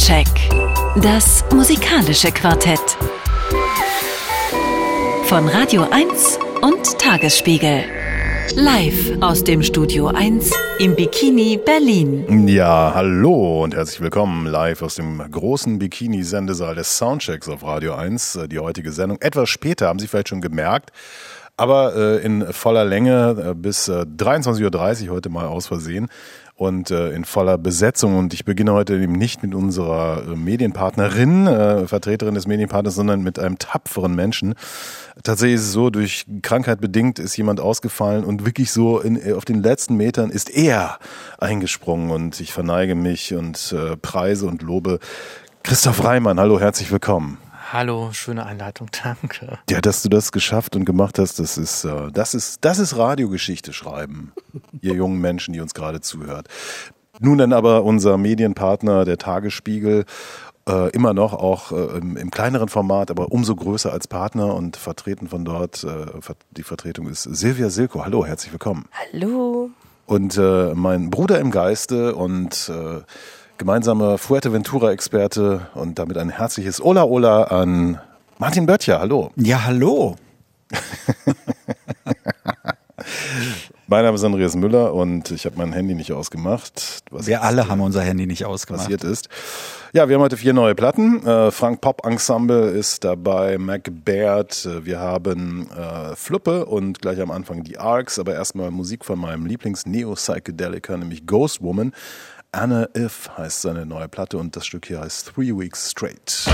Soundcheck. Das musikalische Quartett. Von Radio 1 und Tagesspiegel. Live aus dem Studio 1 im Bikini Berlin. Ja, hallo und herzlich willkommen live aus dem großen Bikini-Sendesaal des Soundchecks auf Radio 1. Die heutige Sendung etwas später, haben Sie vielleicht schon gemerkt aber äh, in voller Länge äh, bis äh, 23.30 Uhr heute mal aus Versehen und äh, in voller Besetzung. Und ich beginne heute eben nicht mit unserer äh, Medienpartnerin, äh, Vertreterin des Medienpartners, sondern mit einem tapferen Menschen. Tatsächlich ist es so, durch Krankheit bedingt ist jemand ausgefallen und wirklich so in, auf den letzten Metern ist er eingesprungen und ich verneige mich und äh, preise und lobe Christoph Reimann. Hallo, herzlich willkommen. Hallo, schöne Einleitung, danke. Ja, dass du das geschafft und gemacht hast, das ist, äh, das ist, das ist Radiogeschichte schreiben, ihr jungen Menschen, die uns gerade zuhört. Nun dann aber unser Medienpartner, der Tagesspiegel, äh, immer noch auch äh, im, im, kleineren Format, aber umso größer als Partner und vertreten von dort, äh, die Vertretung ist Silvia Silko. Hallo, herzlich willkommen. Hallo. Und mein Bruder im Geiste und gemeinsamer Fuerteventura-Experte und damit ein herzliches Ola Ola an Martin Böttcher. Hallo. Ja, hallo. mein Name ist Andreas Müller und ich habe mein Handy nicht ausgemacht. wir alle haben unser Handy nicht ausgemacht. Passiert ist. Ja, wir haben heute vier neue Platten. Äh, Frank Pop Ensemble ist dabei, Mac Baird, wir haben äh, Fluppe und gleich am Anfang die Arcs, aber erstmal Musik von meinem Lieblings-Neo-Psychedelica, nämlich Ghost Woman. Anna If heißt seine neue Platte und das Stück hier heißt Three Weeks Straight.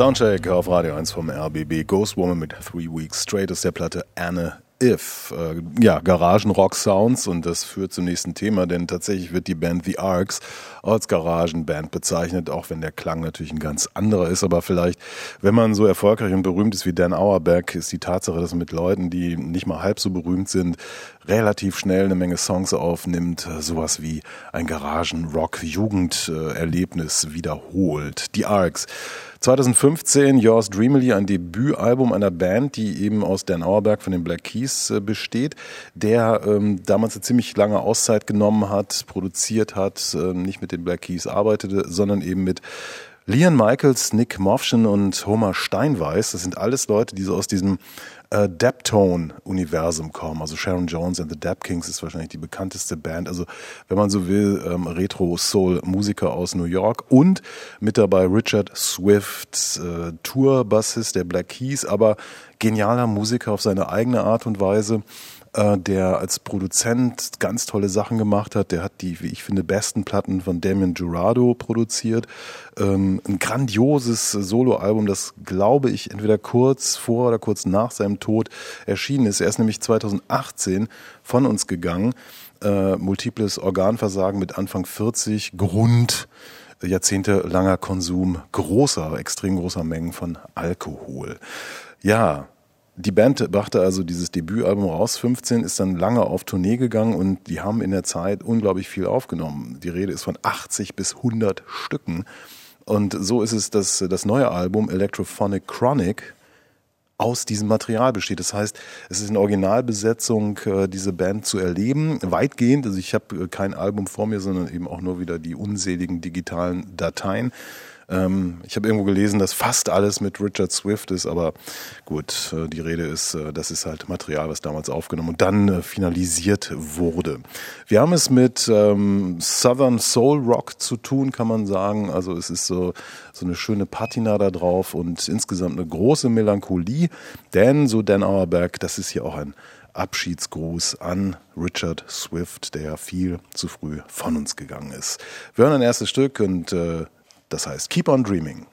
Soundcheck auf Radio 1 vom RBB. Ghost Woman mit Three Weeks Straight ist der Platte Anne If. Äh, ja, Garagenrock-Sounds und das führt zum nächsten Thema, denn tatsächlich wird die Band The Arcs als Garagenband bezeichnet, auch wenn der Klang natürlich ein ganz anderer ist. Aber vielleicht, wenn man so erfolgreich und berühmt ist wie Dan Auerbach, ist die Tatsache, dass man mit Leuten, die nicht mal halb so berühmt sind, relativ schnell eine Menge Songs aufnimmt, sowas wie ein Garagenrock-Jugenderlebnis wiederholt. Die Arcs. 2015 Yours Dreamily, ein Debütalbum einer Band, die eben aus Dan Auerberg von den Black Keys äh, besteht, der ähm, damals eine ziemlich lange Auszeit genommen hat, produziert hat, äh, nicht mit den Black Keys arbeitete, sondern eben mit Leon Michaels, Nick Movschen und Homer Steinweiß, das sind alles Leute, die so aus diesem äh, Daptone-Universum kommen. Also Sharon Jones and the Dap Kings ist wahrscheinlich die bekannteste Band. Also wenn man so will, ähm, Retro-Soul-Musiker aus New York und mit dabei Richard Swift, äh, Tour-Bassist der Black Keys, aber genialer Musiker auf seine eigene Art und Weise äh, der als Produzent ganz tolle Sachen gemacht hat. Der hat die, wie ich finde, besten Platten von Damien Jurado produziert. Ähm, ein grandioses Soloalbum, das glaube ich entweder kurz vor oder kurz nach seinem Tod erschienen ist. Er ist nämlich 2018 von uns gegangen. Äh, multiples Organversagen mit Anfang 40, Grund jahrzehntelanger Konsum großer, extrem großer Mengen von Alkohol. Ja, die Band brachte also dieses Debütalbum raus, 15, ist dann lange auf Tournee gegangen und die haben in der Zeit unglaublich viel aufgenommen. Die Rede ist von 80 bis 100 Stücken. Und so ist es, dass das neue Album Electrophonic Chronic aus diesem Material besteht. Das heißt, es ist in Originalbesetzung, äh, diese Band zu erleben, weitgehend. Also ich habe äh, kein Album vor mir, sondern eben auch nur wieder die unseligen digitalen Dateien. Ähm, ich habe irgendwo gelesen, dass fast alles mit Richard Swift ist, aber gut, äh, die Rede ist, äh, das ist halt Material, was damals aufgenommen und dann äh, finalisiert wurde. Wir haben es mit ähm, Southern Soul Rock zu tun, kann man sagen. Also es ist so, so eine schöne Patina da drauf und insgesamt eine große Melancholie, denn so Dan Auerbach, das ist hier auch ein Abschiedsgruß an Richard Swift, der viel zu früh von uns gegangen ist. Wir hören ein erstes Stück und äh, das heißt Keep on Dreaming.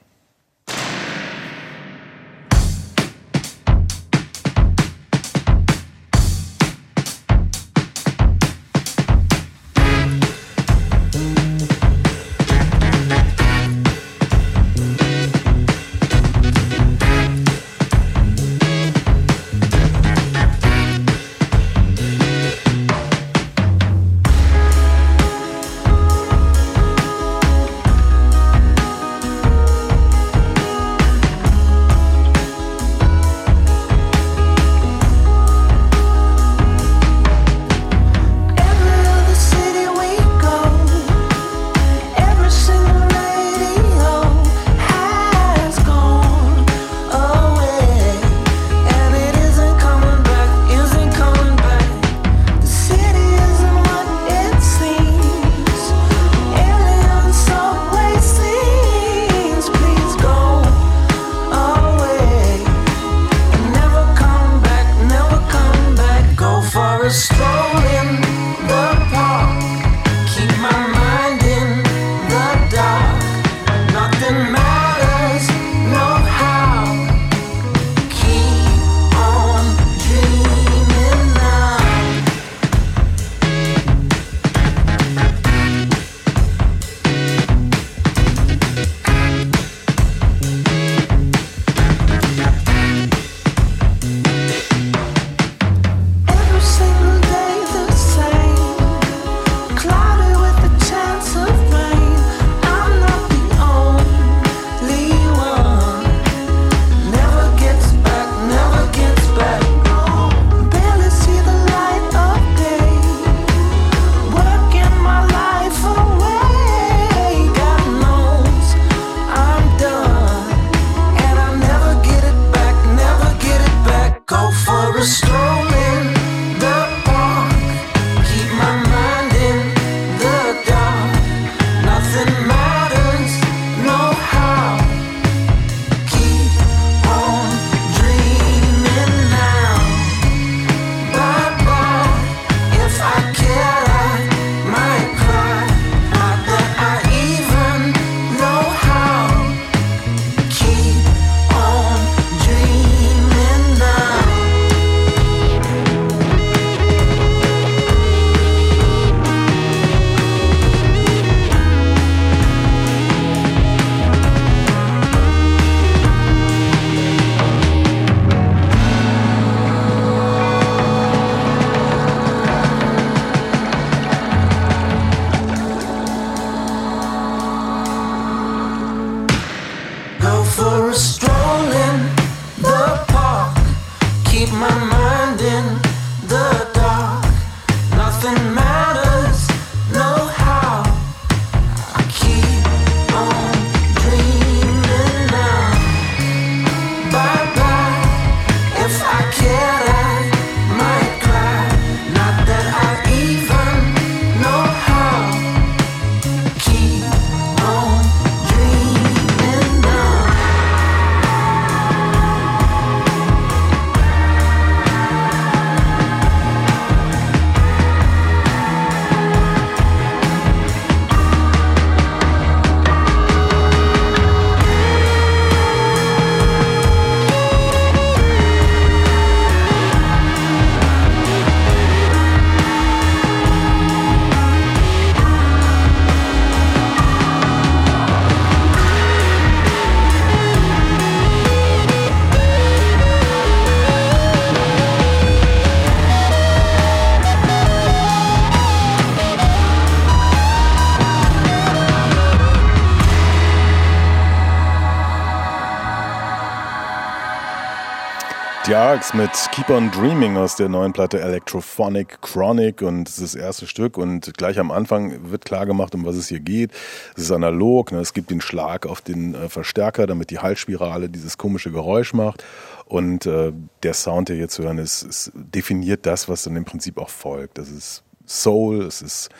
Die Arcs mit Keep on Dreaming aus der neuen Platte Electrophonic Chronic und das ist das erste Stück und gleich am Anfang wird klar gemacht, um was es hier geht. Es ist analog, ne? es gibt den Schlag auf den äh, Verstärker, damit die Halsspirale dieses komische Geräusch macht und äh, der Sound, der jetzt zu hören ist, ist, definiert das, was dann im Prinzip auch folgt. Das ist Soul, es ist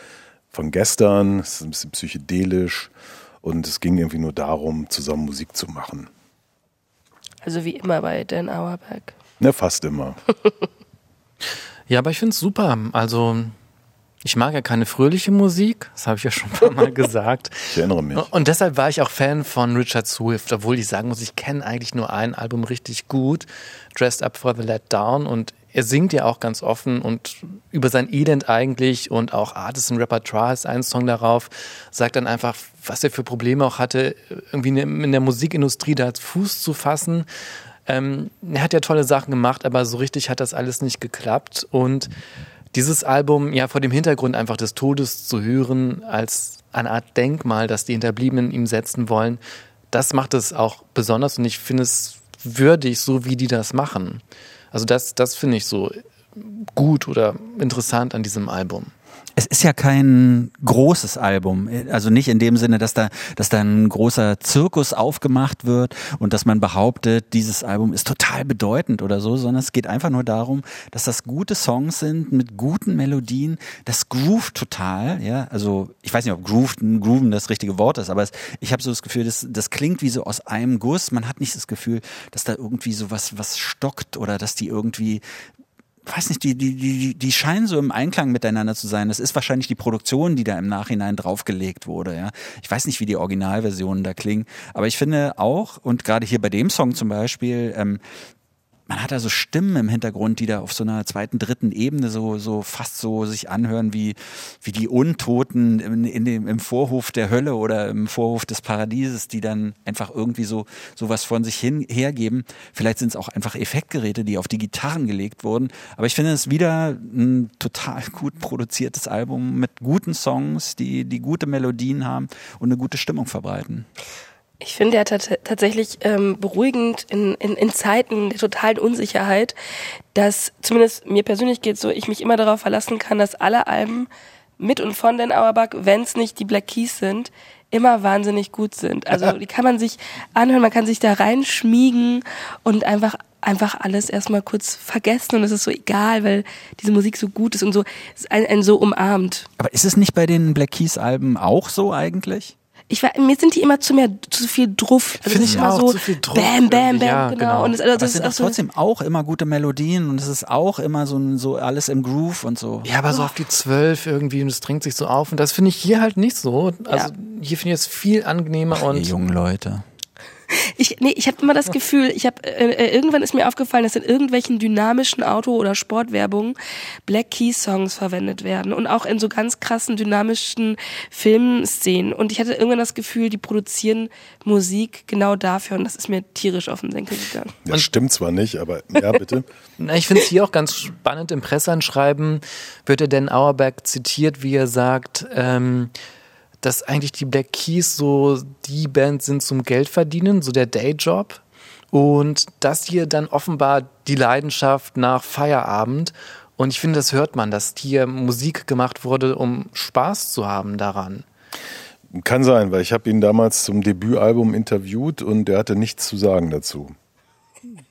von gestern, es ist ein bisschen psychedelisch und es ging irgendwie nur darum, zusammen Musik zu machen. Also wie immer bei Dan Auerbach. Ne, fast immer. ja, aber ich finde es super. Also ich mag ja keine fröhliche Musik, das habe ich ja schon ein paar Mal gesagt. Ich erinnere mich. Und deshalb war ich auch Fan von Richard Swift, obwohl ich sagen muss, ich kenne eigentlich nur ein Album richtig gut, Dressed Up for the Let Down. Und er singt ja auch ganz offen und über sein Elend eigentlich und auch Artisan Repertoire ist ein Song darauf, sagt dann einfach, was er für Probleme auch hatte, irgendwie in der Musikindustrie da Fuß zu fassen. Ähm, er hat ja tolle Sachen gemacht, aber so richtig hat das alles nicht geklappt. Und dieses Album ja vor dem Hintergrund einfach des Todes zu hören als eine Art Denkmal, das die Hinterbliebenen ihm setzen wollen, das macht es auch besonders. Und ich finde es würdig, so wie die das machen. Also das, das finde ich so gut oder interessant an diesem Album es ist ja kein großes Album. Also nicht in dem Sinne, dass da, dass da ein großer Zirkus aufgemacht wird und dass man behauptet, dieses Album ist total bedeutend oder so, sondern es geht einfach nur darum, dass das gute Songs sind mit guten Melodien. Das groovt total, ja. Also ich weiß nicht, ob grooved, grooven das richtige Wort ist, aber es, ich habe so das Gefühl, das, das klingt wie so aus einem Guss. Man hat nicht das Gefühl, dass da irgendwie so was, was stockt oder dass die irgendwie weiß nicht, die, die, die, die scheinen so im Einklang miteinander zu sein. Das ist wahrscheinlich die Produktion, die da im Nachhinein draufgelegt wurde, ja. Ich weiß nicht, wie die Originalversionen da klingen, aber ich finde auch, und gerade hier bei dem Song zum Beispiel, ähm, man hat da so Stimmen im Hintergrund, die da auf so einer zweiten, dritten Ebene so, so fast so sich anhören wie, wie die Untoten in, in dem, im Vorhof der Hölle oder im Vorhof des Paradieses, die dann einfach irgendwie so, so was von sich hin, hergeben. Vielleicht sind es auch einfach Effektgeräte, die auf die Gitarren gelegt wurden. Aber ich finde es wieder ein total gut produziertes Album mit guten Songs, die, die gute Melodien haben und eine gute Stimmung verbreiten. Ich finde ja tatsächlich ähm, beruhigend in, in, in Zeiten der totalen Unsicherheit, dass zumindest mir persönlich geht so, ich mich immer darauf verlassen kann, dass alle Alben mit und von Dan Auerbach, wenn es nicht die Black Keys sind, immer wahnsinnig gut sind. Also die kann man sich anhören, man kann sich da reinschmiegen und einfach einfach alles erstmal kurz vergessen und es ist so egal, weil diese Musik so gut ist und so ein, ein so umarmt. Aber ist es nicht bei den Black Keys Alben auch so eigentlich? Ich war, mir sind die immer zu mehr, zu viel Druff. Also Finde ich immer auch, so zu viel Druff. Bam, bam, bam, ja, genau. genau. Und das, also, das sind auch so trotzdem auch immer gute Melodien und es ist auch immer so, so alles im Groove und so. Ja, aber so auf die zwölf irgendwie und es drängt sich so auf und das finde ich hier halt nicht so. Also ja. hier finde ich es viel angenehmer Ach, und. Die jungen Leute. Ich, nee, ich habe immer das Gefühl, ich habe äh, äh, irgendwann ist mir aufgefallen, dass in irgendwelchen dynamischen Auto- oder Sportwerbungen Black Key Songs verwendet werden und auch in so ganz krassen dynamischen Filmszenen. Und ich hatte irgendwann das Gefühl, die produzieren Musik genau dafür und das ist mir tierisch auf den Senkel gegangen. Das stimmt zwar nicht, aber ja bitte. Na, ich finde es hier auch ganz spannend im Presseanschreiben wird er denn Auerbach zitiert, wie er sagt. Ähm, dass eigentlich die Black Keys so die Band sind zum Geldverdienen, so der Dayjob. Und das hier dann offenbar die Leidenschaft nach Feierabend. Und ich finde, das hört man, dass hier Musik gemacht wurde, um Spaß zu haben daran. Kann sein, weil ich habe ihn damals zum Debütalbum interviewt und er hatte nichts zu sagen dazu.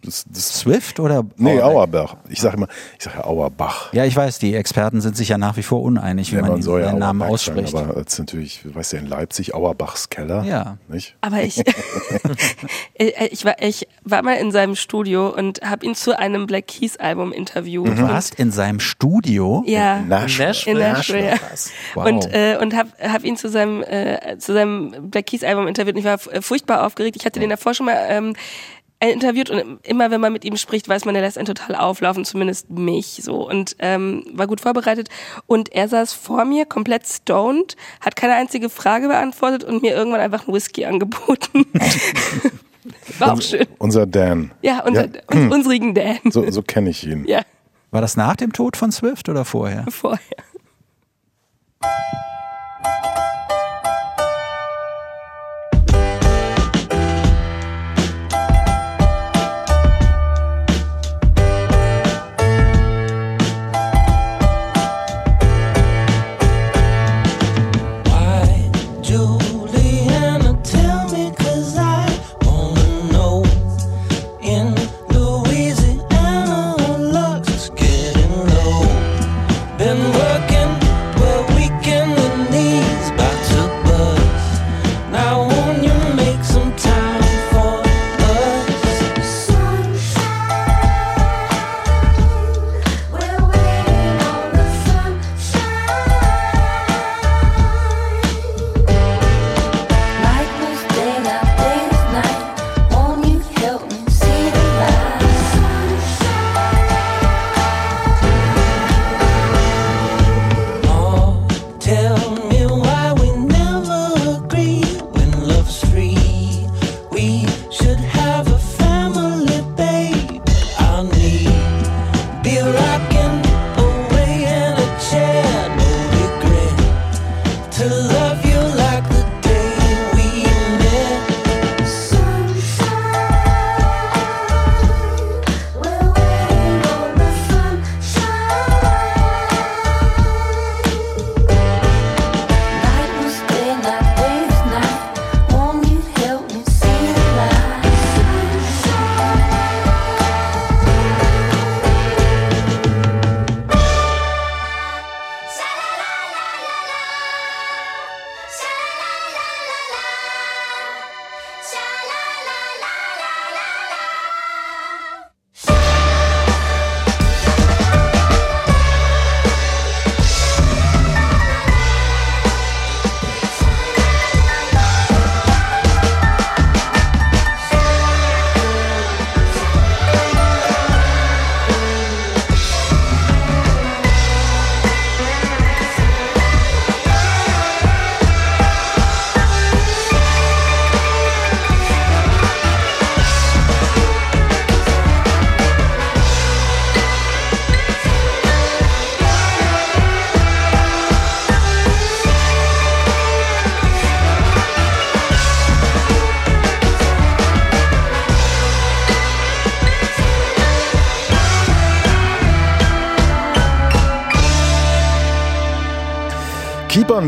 Das, das Swift oder? Nee, Auerbach. Ich sage immer, ich sage Auerbach. Ja, ich weiß, die Experten sind sich ja nach wie vor uneinig, wie ja, man, man soll den Namen ausspricht. Sagen, aber jetzt natürlich, du weißt ja in Leipzig Auerbachs Keller. Ja. Nicht? Aber ich, ich, war, ich war mal in seinem Studio und habe ihn zu einem Black Keys Album interviewt. Du warst in seinem Studio? Ja. In Nashville. In Nashville, ja. Wow. Und, äh, und habe hab ihn zu seinem, äh, zu seinem Black Keys Album interviewt und ich war furchtbar aufgeregt. Ich hatte den davor schon mal ähm, interviewt und immer wenn man mit ihm spricht, weiß man, er lässt einen total auflaufen, zumindest mich so und ähm, war gut vorbereitet und er saß vor mir komplett stoned, hat keine einzige Frage beantwortet und mir irgendwann einfach einen Whisky angeboten. war auch schön. Unser Dan. Ja, unser, ja. Uns, unsrigen Dan. So, so kenne ich ihn. Ja. War das nach dem Tod von Swift oder vorher? Vorher.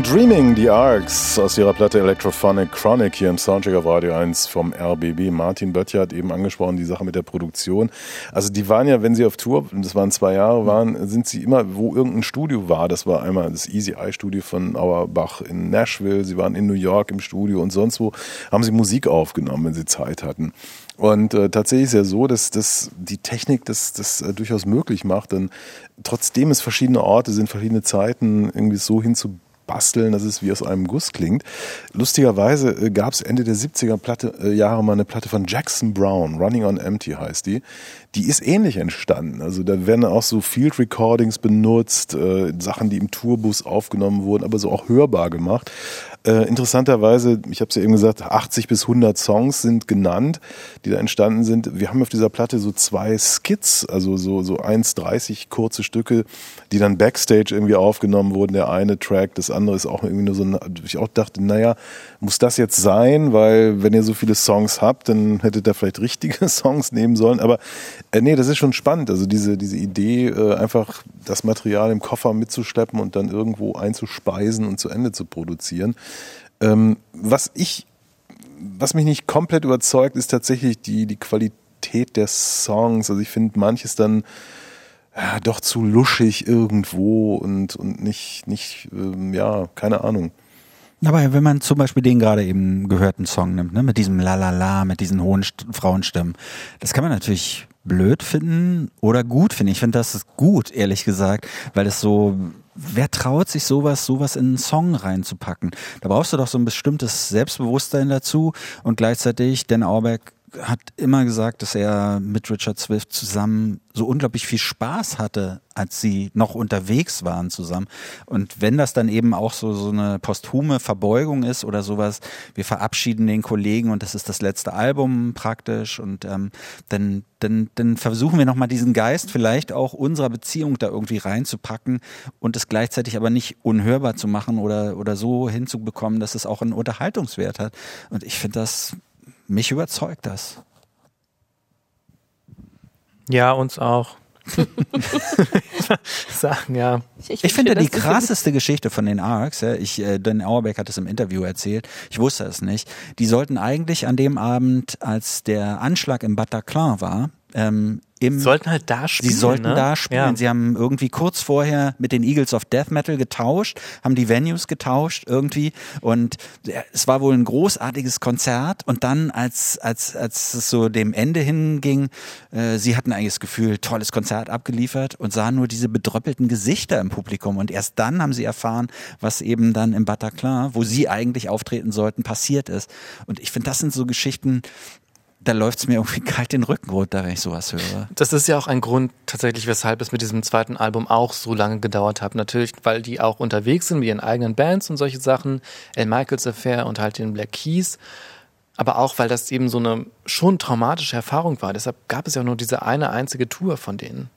Dreaming, die Arcs aus ihrer Platte Electrophonic Chronic hier im Soundcheck auf Radio 1 vom RBB. Martin Böttcher hat eben angesprochen, die Sache mit der Produktion. Also die waren ja, wenn sie auf Tour, das waren zwei Jahre, waren, sind sie immer, wo irgendein Studio war. Das war einmal das Easy Eye Studio von Auerbach in Nashville. Sie waren in New York im Studio und sonst wo haben sie Musik aufgenommen, wenn sie Zeit hatten. Und äh, tatsächlich ist ja so, dass, dass die Technik das, das äh, durchaus möglich macht, denn trotzdem es verschiedene Orte sind, verschiedene Zeiten irgendwie so hinzubekommen, basteln, dass es wie aus einem Guss klingt. Lustigerweise äh, gab es Ende der 70er Platte, äh, Jahre mal eine Platte von Jackson Brown, Running on Empty heißt die. Die ist ähnlich entstanden. Also da werden auch so Field Recordings benutzt, äh, Sachen, die im Tourbus aufgenommen wurden, aber so auch hörbar gemacht. Äh, interessanterweise, ich habe es ja eben gesagt, 80 bis 100 Songs sind genannt, die da entstanden sind. Wir haben auf dieser Platte so zwei Skits, also so, so 1,30 kurze Stücke, die dann Backstage irgendwie aufgenommen wurden. Der eine Track, das andere ist auch irgendwie nur so, ich auch dachte, naja, muss das jetzt sein? Weil wenn ihr so viele Songs habt, dann hättet ihr vielleicht richtige Songs nehmen sollen. Aber äh, nee, das ist schon spannend. Also diese, diese Idee, äh, einfach das Material im Koffer mitzuschleppen und dann irgendwo einzuspeisen und zu Ende zu produzieren. Ähm, was ich, was mich nicht komplett überzeugt, ist tatsächlich die, die Qualität der Songs. Also ich finde manches dann ja, doch zu luschig irgendwo und, und nicht, nicht, ähm, ja, keine Ahnung. Aber wenn man zum Beispiel den gerade eben gehörten Song nimmt, ne, mit diesem Lalala, mit diesen hohen St Frauenstimmen, das kann man natürlich blöd finden oder gut finden. Ich finde das ist gut, ehrlich gesagt, weil es so wer traut sich sowas, sowas in einen Song reinzupacken? Da brauchst du doch so ein bestimmtes Selbstbewusstsein dazu und gleichzeitig Dan Auerbach hat immer gesagt, dass er mit Richard Swift zusammen so unglaublich viel Spaß hatte, als sie noch unterwegs waren zusammen. Und wenn das dann eben auch so, so eine posthume Verbeugung ist oder sowas, wir verabschieden den Kollegen und das ist das letzte Album praktisch und ähm, dann, dann, dann versuchen wir nochmal diesen Geist vielleicht auch unserer Beziehung da irgendwie reinzupacken und es gleichzeitig aber nicht unhörbar zu machen oder, oder so hinzubekommen, dass es auch einen Unterhaltungswert hat. Und ich finde das mich überzeugt das. Ja, uns auch. sagen, ja. Ich, ich finde die krasseste Geschichte von den Arcs, ja, ich, äh, Dan Auerbeck hat es im Interview erzählt, ich wusste es nicht, die sollten eigentlich an dem Abend, als der Anschlag im Bataclan war, ähm, im, sie sollten halt da spielen. Sie sollten ne? da spielen. Ja. Sie haben irgendwie kurz vorher mit den Eagles of Death Metal getauscht, haben die Venues getauscht irgendwie und es war wohl ein großartiges Konzert und dann als als als es so dem Ende hinging, äh, sie hatten eigentlich das Gefühl, tolles Konzert abgeliefert und sahen nur diese bedröppelten Gesichter im Publikum und erst dann haben sie erfahren, was eben dann im Bataclan, wo sie eigentlich auftreten sollten, passiert ist. Und ich finde, das sind so Geschichten, da läuft es mir irgendwie kalt den Rücken runter, wenn ich sowas höre. Das ist ja auch ein Grund tatsächlich, weshalb es mit diesem zweiten Album auch so lange gedauert hat. Natürlich, weil die auch unterwegs sind mit ihren eigenen Bands und solche Sachen. L. Michaels Affair und halt den Black Keys. Aber auch, weil das eben so eine schon traumatische Erfahrung war. Deshalb gab es ja nur diese eine einzige Tour von denen.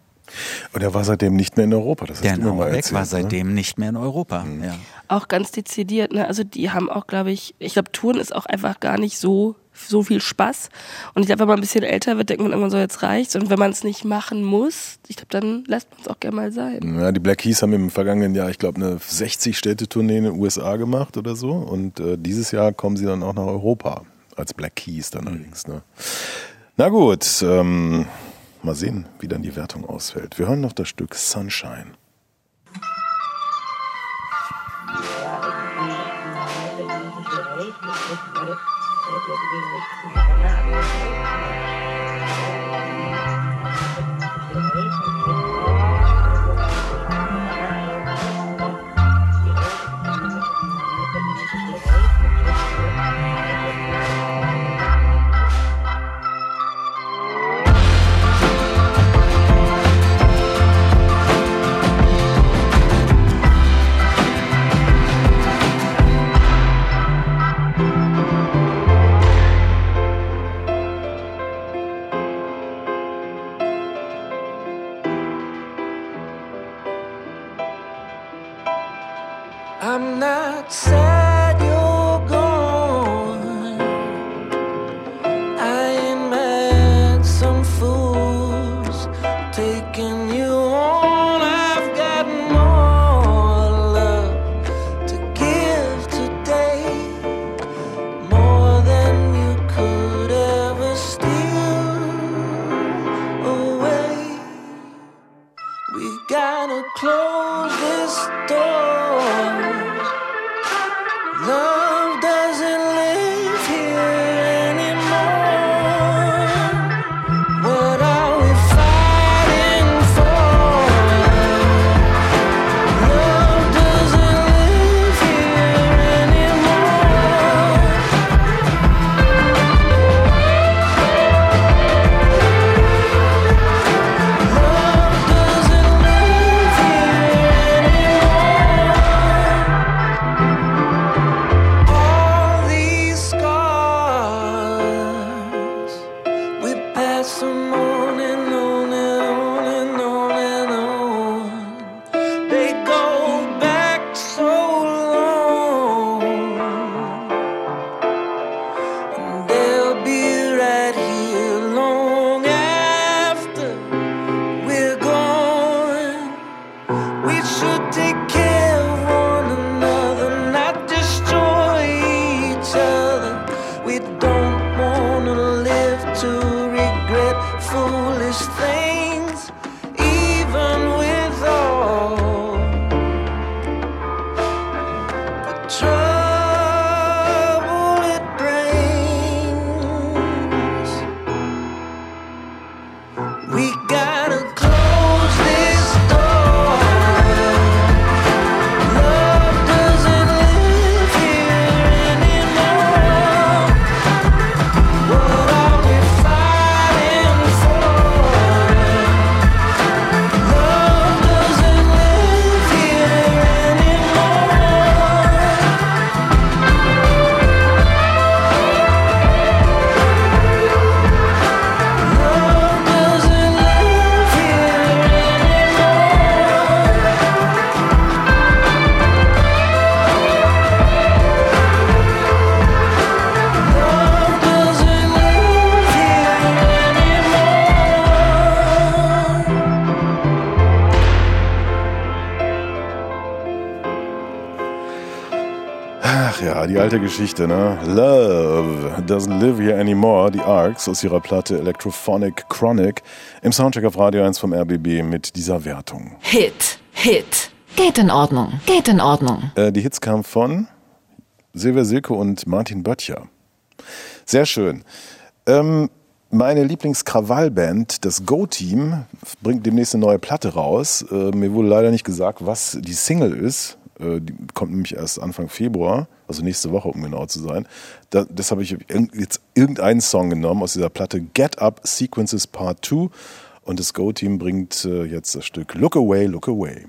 Und er war seitdem nicht mehr in Europa. Das Der Norweg war ne? seitdem ne? nicht mehr in Europa. Mhm. Ja. Auch ganz dezidiert. Ne? Also die haben auch, glaube ich, ich glaube, Touren ist auch einfach gar nicht so so viel Spaß. Und ich glaube, wenn man ein bisschen älter wird, denkt man immer so, jetzt reicht's. Und wenn man es nicht machen muss, ich glaube, dann lässt man es auch gerne mal sein. Ja, die Black Keys haben im vergangenen Jahr, ich glaube, eine 60-Städte-Tournee in den USA gemacht oder so. Und äh, dieses Jahr kommen sie dann auch nach Europa. Als Black Keys dann allerdings. Ne? Na gut, ähm, mal sehen, wie dann die Wertung ausfällt. Wir hören noch das Stück Sunshine. Yeah. 你在哪呢 alte Geschichte, ne? Love doesn't live here anymore. Die Arcs aus ihrer Platte Electrophonic Chronic im Soundtrack auf Radio 1 vom RBB mit dieser Wertung. Hit, Hit. Geht in Ordnung, geht in Ordnung. Äh, die Hits kamen von Silvia Silke und Martin Böttcher. Sehr schön. Ähm, meine Lieblingskrawallband, das Go-Team, bringt demnächst eine neue Platte raus. Äh, mir wurde leider nicht gesagt, was die Single ist. Äh, die kommt nämlich erst Anfang Februar, also nächste Woche, um genau zu sein. Da, das habe ich jetzt irgendeinen Song genommen aus dieser Platte Get Up Sequences Part 2 und das Go-Team bringt äh, jetzt das Stück Look Away, Look Away.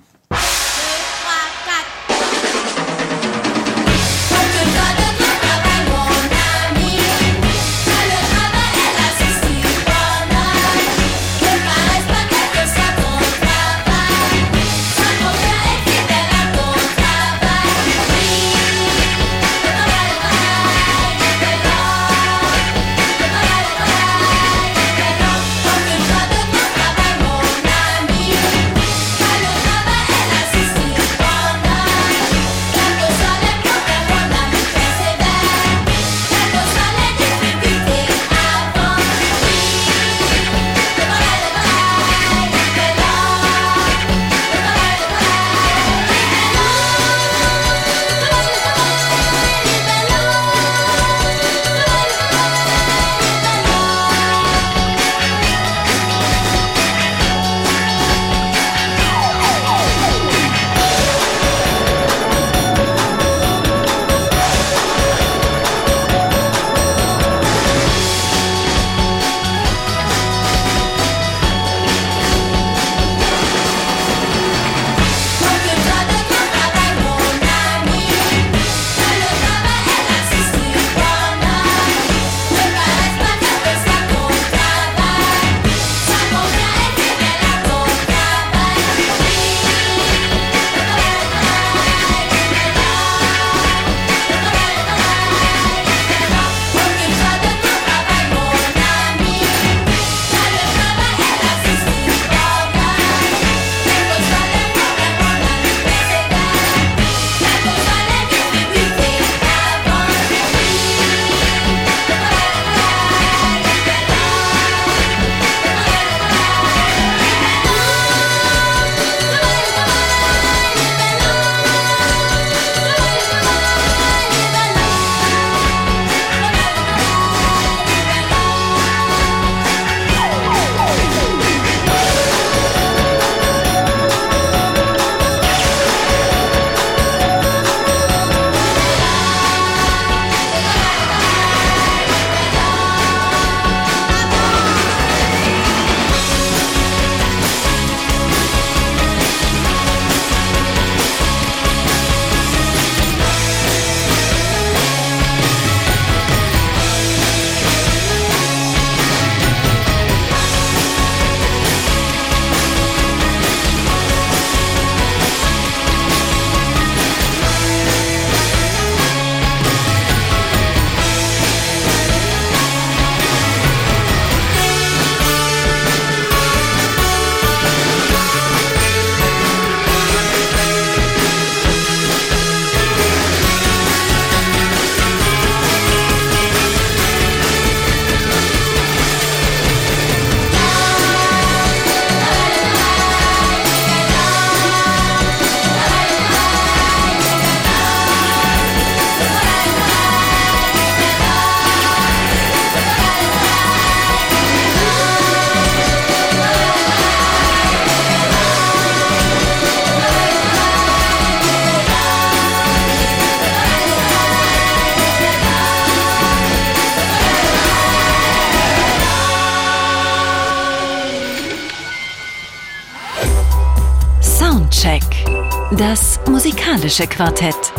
Musikalische Quartett.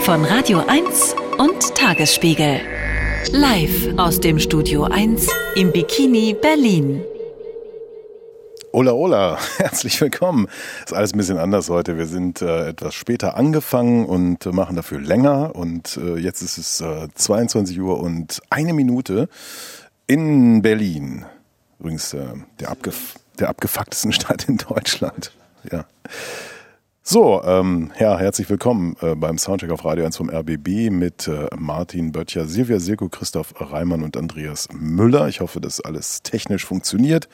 Von Radio 1 und Tagesspiegel. Live aus dem Studio 1 im Bikini Berlin. Hola, hola, herzlich willkommen. Ist alles ein bisschen anders heute. Wir sind äh, etwas später angefangen und äh, machen dafür länger. Und äh, jetzt ist es 22 Uhr und eine Minute in Berlin. Übrigens der, abgef der abgefucktesten Stadt in Deutschland ja. So, ähm, ja, herzlich willkommen äh, beim Soundcheck auf Radio 1 vom RBB mit äh, Martin Böttcher, Silvia Sirko, Christoph Reimann und Andreas Müller. Ich hoffe, dass alles technisch funktioniert.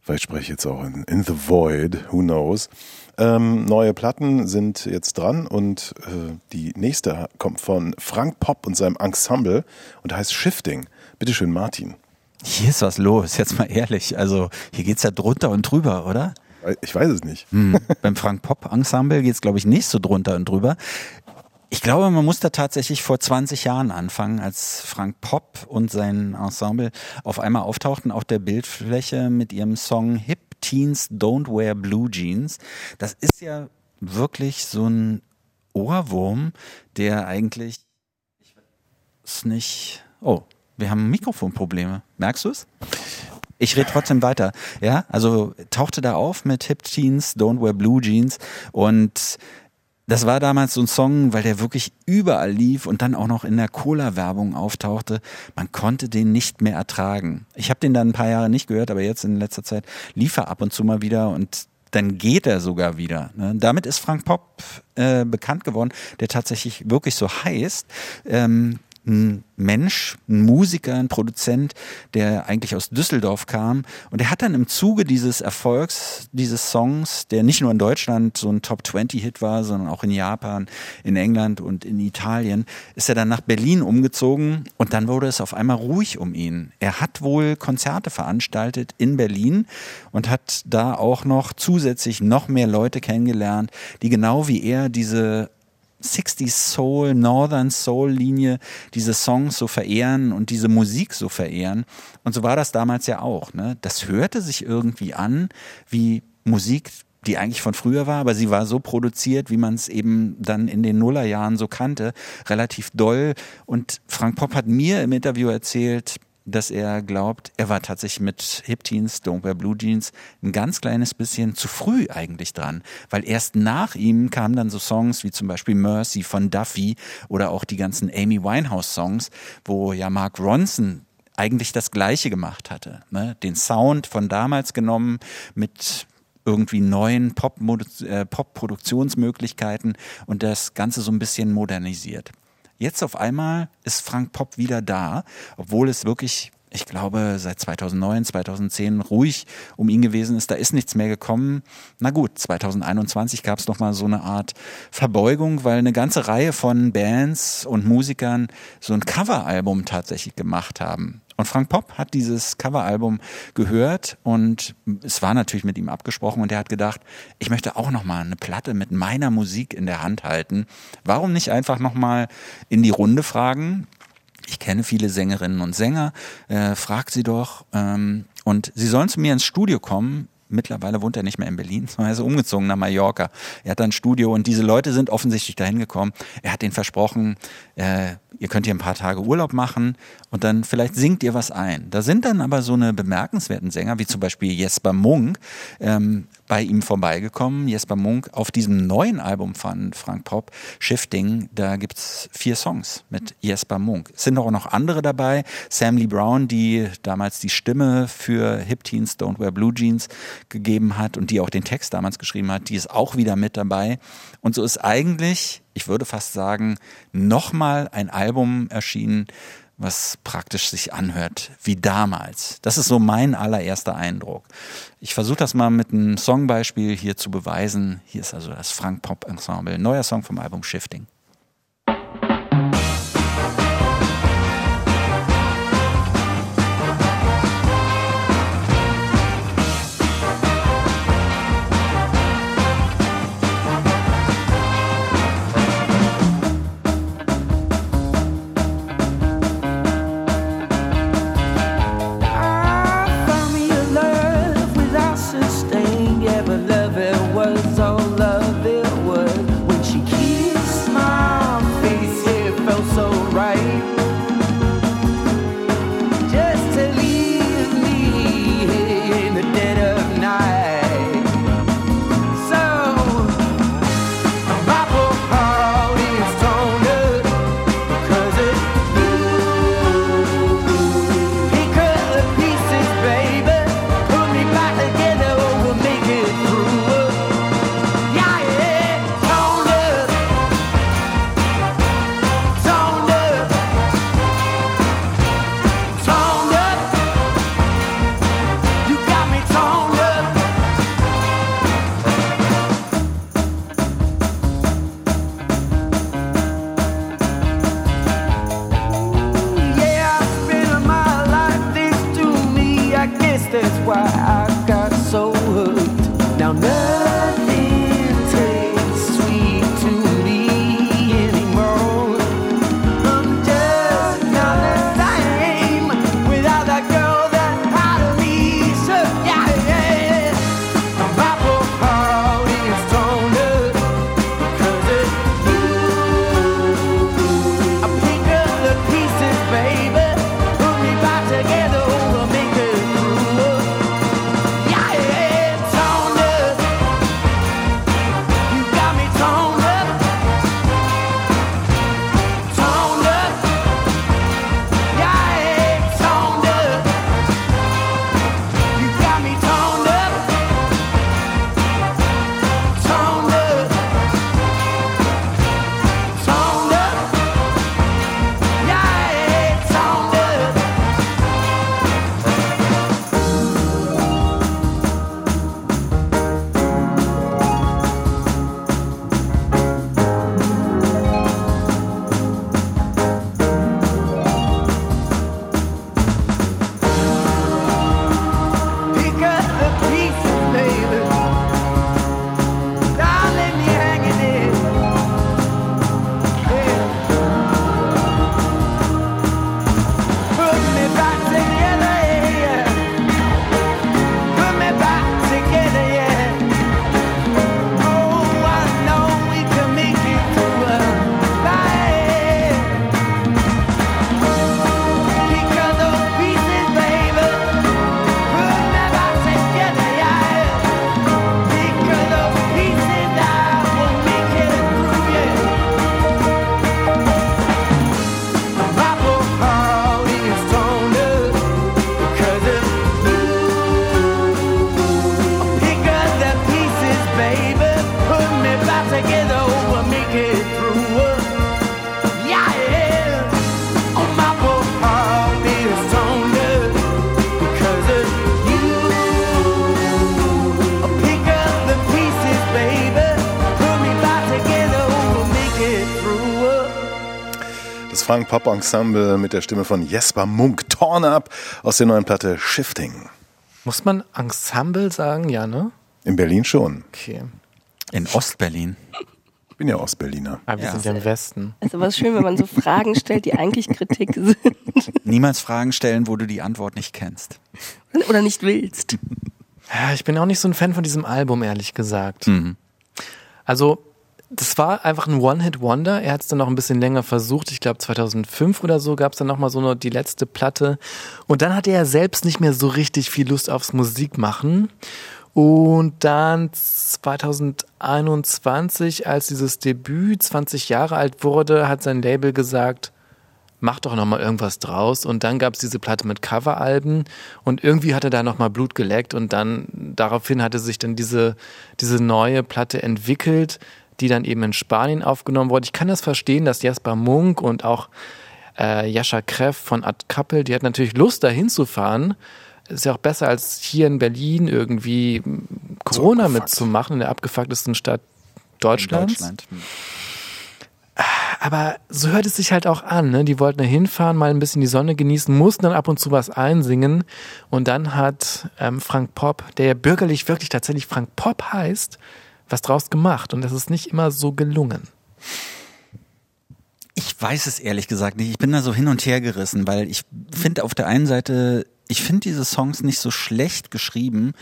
Vielleicht spreche ich jetzt auch in, in the void, who knows. Ähm, neue Platten sind jetzt dran und äh, die nächste kommt von Frank Popp und seinem Ensemble und heißt Shifting. Bitteschön, Martin. Hier ist was los, jetzt mal ehrlich. Also hier geht's ja drunter und drüber, oder? Ich weiß es nicht. Hm. Beim Frank Pop Ensemble geht's glaube ich, nicht so drunter und drüber. Ich glaube, man muss da tatsächlich vor 20 Jahren anfangen, als Frank Pop und sein Ensemble auf einmal auftauchten auf der Bildfläche mit ihrem Song Hip Teens Don't Wear Blue Jeans. Das ist ja wirklich so ein Ohrwurm, der eigentlich ist nicht. Oh, wir haben Mikrofonprobleme. Merkst du es? Ich rede trotzdem weiter. Ja, also tauchte da auf mit Hip Teens, Don't Wear Blue Jeans und das war damals so ein Song, weil der wirklich überall lief und dann auch noch in der Cola-Werbung auftauchte. Man konnte den nicht mehr ertragen. Ich habe den dann ein paar Jahre nicht gehört, aber jetzt in letzter Zeit lief er ab und zu mal wieder und dann geht er sogar wieder. Ne? Damit ist Frank Pop äh, bekannt geworden, der tatsächlich wirklich so heißt. Ähm, ein Mensch, ein Musiker, ein Produzent, der eigentlich aus Düsseldorf kam. Und er hat dann im Zuge dieses Erfolgs dieses Songs, der nicht nur in Deutschland so ein Top-20-Hit war, sondern auch in Japan, in England und in Italien, ist er dann nach Berlin umgezogen und dann wurde es auf einmal ruhig um ihn. Er hat wohl Konzerte veranstaltet in Berlin und hat da auch noch zusätzlich noch mehr Leute kennengelernt, die genau wie er diese 60s Soul, Northern Soul Linie diese Songs so verehren und diese Musik so verehren. Und so war das damals ja auch. Ne? Das hörte sich irgendwie an wie Musik, die eigentlich von früher war, aber sie war so produziert, wie man es eben dann in den Nullerjahren so kannte, relativ doll. Und Frank Popp hat mir im Interview erzählt, dass er glaubt, er war tatsächlich mit Hip Teens, Don't Wear Blue Jeans ein ganz kleines bisschen zu früh eigentlich dran, weil erst nach ihm kamen dann so Songs wie zum Beispiel Mercy von Duffy oder auch die ganzen Amy Winehouse Songs, wo ja Mark Ronson eigentlich das Gleiche gemacht hatte, ne? den Sound von damals genommen mit irgendwie neuen äh, Pop-Produktionsmöglichkeiten Pop und das Ganze so ein bisschen modernisiert. Jetzt auf einmal ist Frank Pop wieder da, obwohl es wirklich ich glaube, seit 2009, 2010 ruhig um ihn gewesen ist. Da ist nichts mehr gekommen. Na gut, 2021 gab es noch mal so eine Art Verbeugung, weil eine ganze Reihe von Bands und Musikern so ein Coveralbum tatsächlich gemacht haben. Und Frank Popp hat dieses Coveralbum gehört und es war natürlich mit ihm abgesprochen und er hat gedacht, ich möchte auch noch mal eine Platte mit meiner Musik in der Hand halten. Warum nicht einfach noch mal in die Runde fragen? Ich kenne viele Sängerinnen und Sänger, äh, fragt sie doch. Ähm, und sie sollen zu mir ins Studio kommen. Mittlerweile wohnt er nicht mehr in Berlin, sondern er ist umgezogen nach Mallorca. Er hat ein Studio und diese Leute sind offensichtlich dahin gekommen. Er hat ihnen versprochen, äh, ihr könnt hier ein paar Tage Urlaub machen und dann vielleicht singt ihr was ein. Da sind dann aber so eine bemerkenswerten Sänger, wie zum Beispiel Jesper Munk, ähm, bei ihm vorbeigekommen. Jesper Munk auf diesem neuen Album von Frank Pop, Shifting, da gibt's vier Songs mit Jesper Munk. Es sind auch noch andere dabei. Sam Lee Brown, die damals die Stimme für Hip Teens Don't Wear Blue Jeans gegeben hat und die auch den Text damals geschrieben hat, die ist auch wieder mit dabei. Und so ist eigentlich, ich würde fast sagen, nochmal ein Album erschienen, was praktisch sich anhört wie damals. Das ist so mein allererster Eindruck. Ich versuche das mal mit einem Songbeispiel hier zu beweisen. Hier ist also das Frank Pop Ensemble, neuer Song vom Album Shifting. Frank Pop Ensemble mit der Stimme von Jesper Munk. Torn Up aus der neuen Platte Shifting. Muss man Ensemble sagen? Ja, ne? In Berlin schon. Okay. In Ostberlin. Ich bin ja Ostberliner. Aber wir Ja. sind ja im Westen. Also was schön, wenn man so Fragen stellt, die eigentlich Kritik sind Niemals Fragen stellen, wo du die Antwort nicht kennst. oder nicht willst. Ja, ich bin auch nicht so ein Fan von diesem Album, ehrlich gesagt. Mhm. Also, das war einfach ein One-Hit-Wonder. Er hat es dann noch ein bisschen länger versucht. Ich glaube, 2005 oder so gab es dann nochmal so eine, die letzte Platte. Und dann hatte er selbst nicht mehr so richtig viel Lust aufs Musikmachen. Und dann 2021, als dieses Debüt 20 Jahre alt wurde, hat sein Label gesagt, mach doch noch mal irgendwas draus. Und dann gab es diese Platte mit Coveralben und irgendwie hat er da noch mal Blut geleckt und dann daraufhin hatte sich dann diese, diese neue Platte entwickelt, die dann eben in Spanien aufgenommen wurde. Ich kann das verstehen, dass Jasper Munk und auch äh, Jascha Kreff von Ad Couple, die hatten natürlich Lust, da hinzufahren. Ist ja auch besser als hier in Berlin irgendwie m, Corona abgefuckt. mitzumachen, in der abgefucktesten Stadt Deutschlands. Deutschland. Hm. Aber so hört es sich halt auch an. Ne? Die wollten da hinfahren, mal ein bisschen die Sonne genießen, mussten dann ab und zu was einsingen. Und dann hat ähm, Frank Pop, der ja bürgerlich wirklich tatsächlich Frank Pop heißt, was draus gemacht. Und das ist nicht immer so gelungen. Ich weiß es ehrlich gesagt nicht. Ich bin da so hin und her gerissen, weil ich finde auf der einen Seite, ich finde diese Songs nicht so schlecht geschrieben.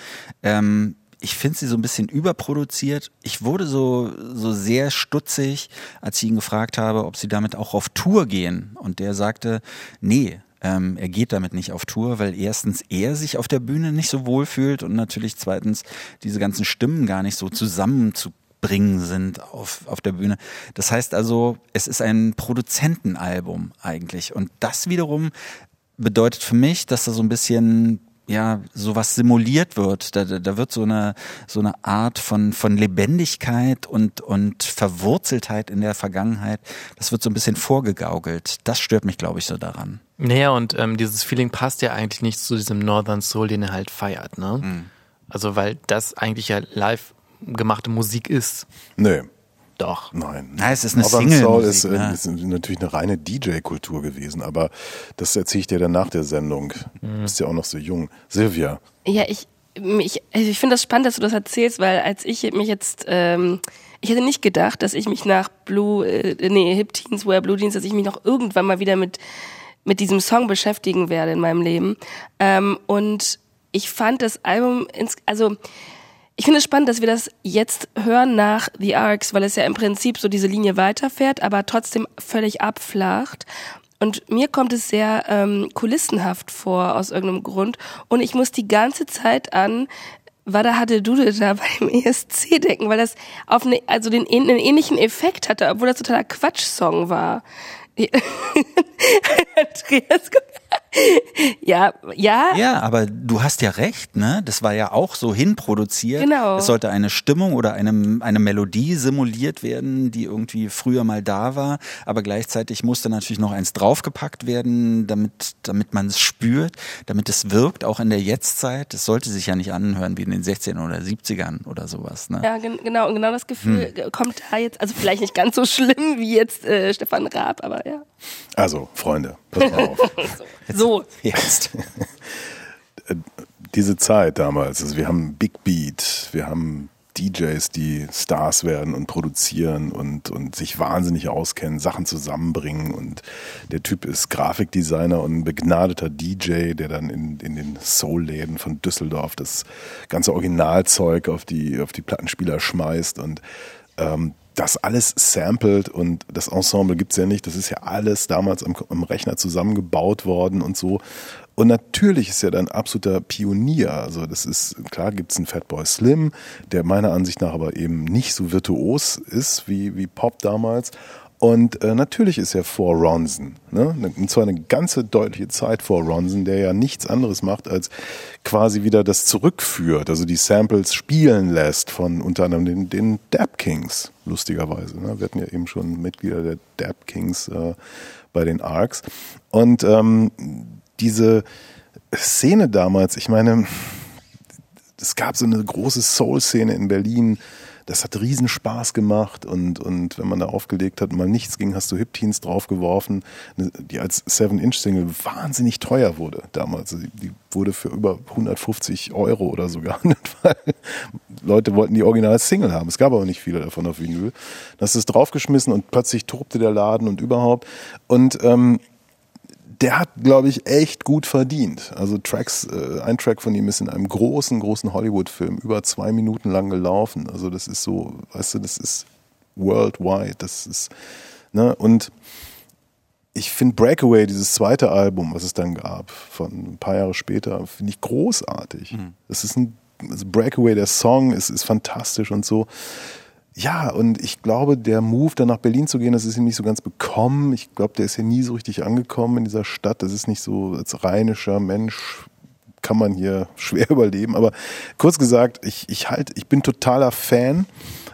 Ähm, ich finde sie so ein bisschen überproduziert. Ich wurde so, so sehr stutzig, als ich ihn gefragt habe, ob sie damit auch auf Tour gehen. Und der sagte, nee, ähm, er geht damit nicht auf Tour, weil erstens er sich auf der Bühne nicht so wohl fühlt und natürlich zweitens diese ganzen Stimmen gar nicht so zusammenzubringen sind auf, auf der Bühne. Das heißt also, es ist ein Produzentenalbum eigentlich. Und das wiederum bedeutet für mich, dass da so ein bisschen ja, sowas simuliert wird. Da, da, wird so eine, so eine Art von, von Lebendigkeit und, und Verwurzeltheit in der Vergangenheit, das wird so ein bisschen vorgegaukelt. Das stört mich, glaube ich, so daran. Naja, und ähm, dieses Feeling passt ja eigentlich nicht zu diesem Northern Soul, den er halt feiert. Ne? Also, weil das eigentlich ja live gemachte Musik ist. Nö, Doch. nein. Na, es ist eine Northern Soul Single-Musik, ist, äh, ne? ist natürlich eine reine DJ-Kultur gewesen, aber das erzähle ich dir dann nach der Sendung. Du bist ja auch noch so jung. Silvia, Ja, ich, ich, also ich finde das spannend, dass du das erzählst, weil als ich mich jetzt, ähm, ich hätte nicht gedacht, dass ich mich nach Blue, äh, nee, Hip Teens, Wear Blue Jeans, dass ich mich noch irgendwann mal wieder mit, mit diesem Song beschäftigen werde in meinem Leben. Ähm, und ich fand das Album, ins, also, ich finde es spannend, dass wir das jetzt hören nach The Arcs, weil es ja im Prinzip so diese Linie weiterfährt, aber trotzdem völlig abflacht. Und mir kommt es sehr ähm, kulissenhaft vor aus irgendeinem Grund. Und ich muss die ganze Zeit an Wada hatte Dude da beim ESC denken, weil das auf eine, also den, einen ähnlichen Effekt hatte, obwohl das totaler Quatsch-Song war. Andreas, guck. ja, ja, Ja, aber du hast ja recht, ne? Das war ja auch so hinproduziert. Genau. Es sollte eine Stimmung oder eine, eine Melodie simuliert werden, die irgendwie früher mal da war, aber gleichzeitig musste natürlich noch eins draufgepackt werden, damit, damit man es spürt, damit es wirkt, auch in der Jetztzeit. Es sollte sich ja nicht anhören wie in den 16 oder 70ern oder sowas, ne? Ja, gen genau, und genau das Gefühl kommt da jetzt, also vielleicht nicht ganz so schlimm wie jetzt äh, Stefan Raab, aber ja. also Freunde, pass mal auf. So. Jetzt. Diese Zeit damals, also wir haben Big Beat, wir haben DJs, die Stars werden und produzieren und, und sich wahnsinnig auskennen, Sachen zusammenbringen und der Typ ist Grafikdesigner und ein begnadeter DJ, der dann in, in den Soul-Läden von Düsseldorf das ganze Originalzeug auf die, auf die Plattenspieler schmeißt und ähm, das alles sampled und das Ensemble gibt's ja nicht. Das ist ja alles damals am, am Rechner zusammengebaut worden und so. Und natürlich ist er dann absoluter Pionier. Also das ist, klar gibt's einen Fatboy Slim, der meiner Ansicht nach aber eben nicht so virtuos ist wie, wie Pop damals. Und äh, natürlich ist er vor Ronson. Ne? Und zwar eine ganze deutliche Zeit vor Ronson, der ja nichts anderes macht, als quasi wieder das zurückführt, also die Samples spielen lässt von unter anderem den, den Dap Kings, lustigerweise. Ne? Wir hatten ja eben schon Mitglieder der Dap Kings äh, bei den Arcs. Und ähm, diese Szene damals, ich meine, es gab so eine große Soul-Szene in Berlin, das hat riesen Spaß gemacht und, und wenn man da aufgelegt hat und mal nichts ging, hast du Hip-Teens draufgeworfen, ne, die als 7-Inch-Single wahnsinnig teuer wurde damals. Die, die wurde für über 150 Euro oder so gehandelt, weil Leute wollten die originale Single haben. Es gab aber nicht viele davon auf Vinyl. Da hast du es draufgeschmissen und plötzlich tobte der Laden und überhaupt. Und ähm, der hat, glaube ich, echt gut verdient. Also Tracks, äh, ein Track von ihm ist in einem großen, großen Hollywood-Film über zwei Minuten lang gelaufen. Also das ist so, weißt du, das ist worldwide. Das ist, ne, und ich finde Breakaway, dieses zweite Album, was es dann gab, von ein paar Jahre später, finde ich großartig. Mhm. Das ist ein, also Breakaway, der Song ist, ist fantastisch und so. Ja, und ich glaube, der Move, dann nach Berlin zu gehen, das ist ihm nicht so ganz bekommen. Ich glaube, der ist hier nie so richtig angekommen in dieser Stadt. Das ist nicht so als rheinischer Mensch kann man hier schwer überleben. Aber kurz gesagt, ich, ich halt, ich bin totaler Fan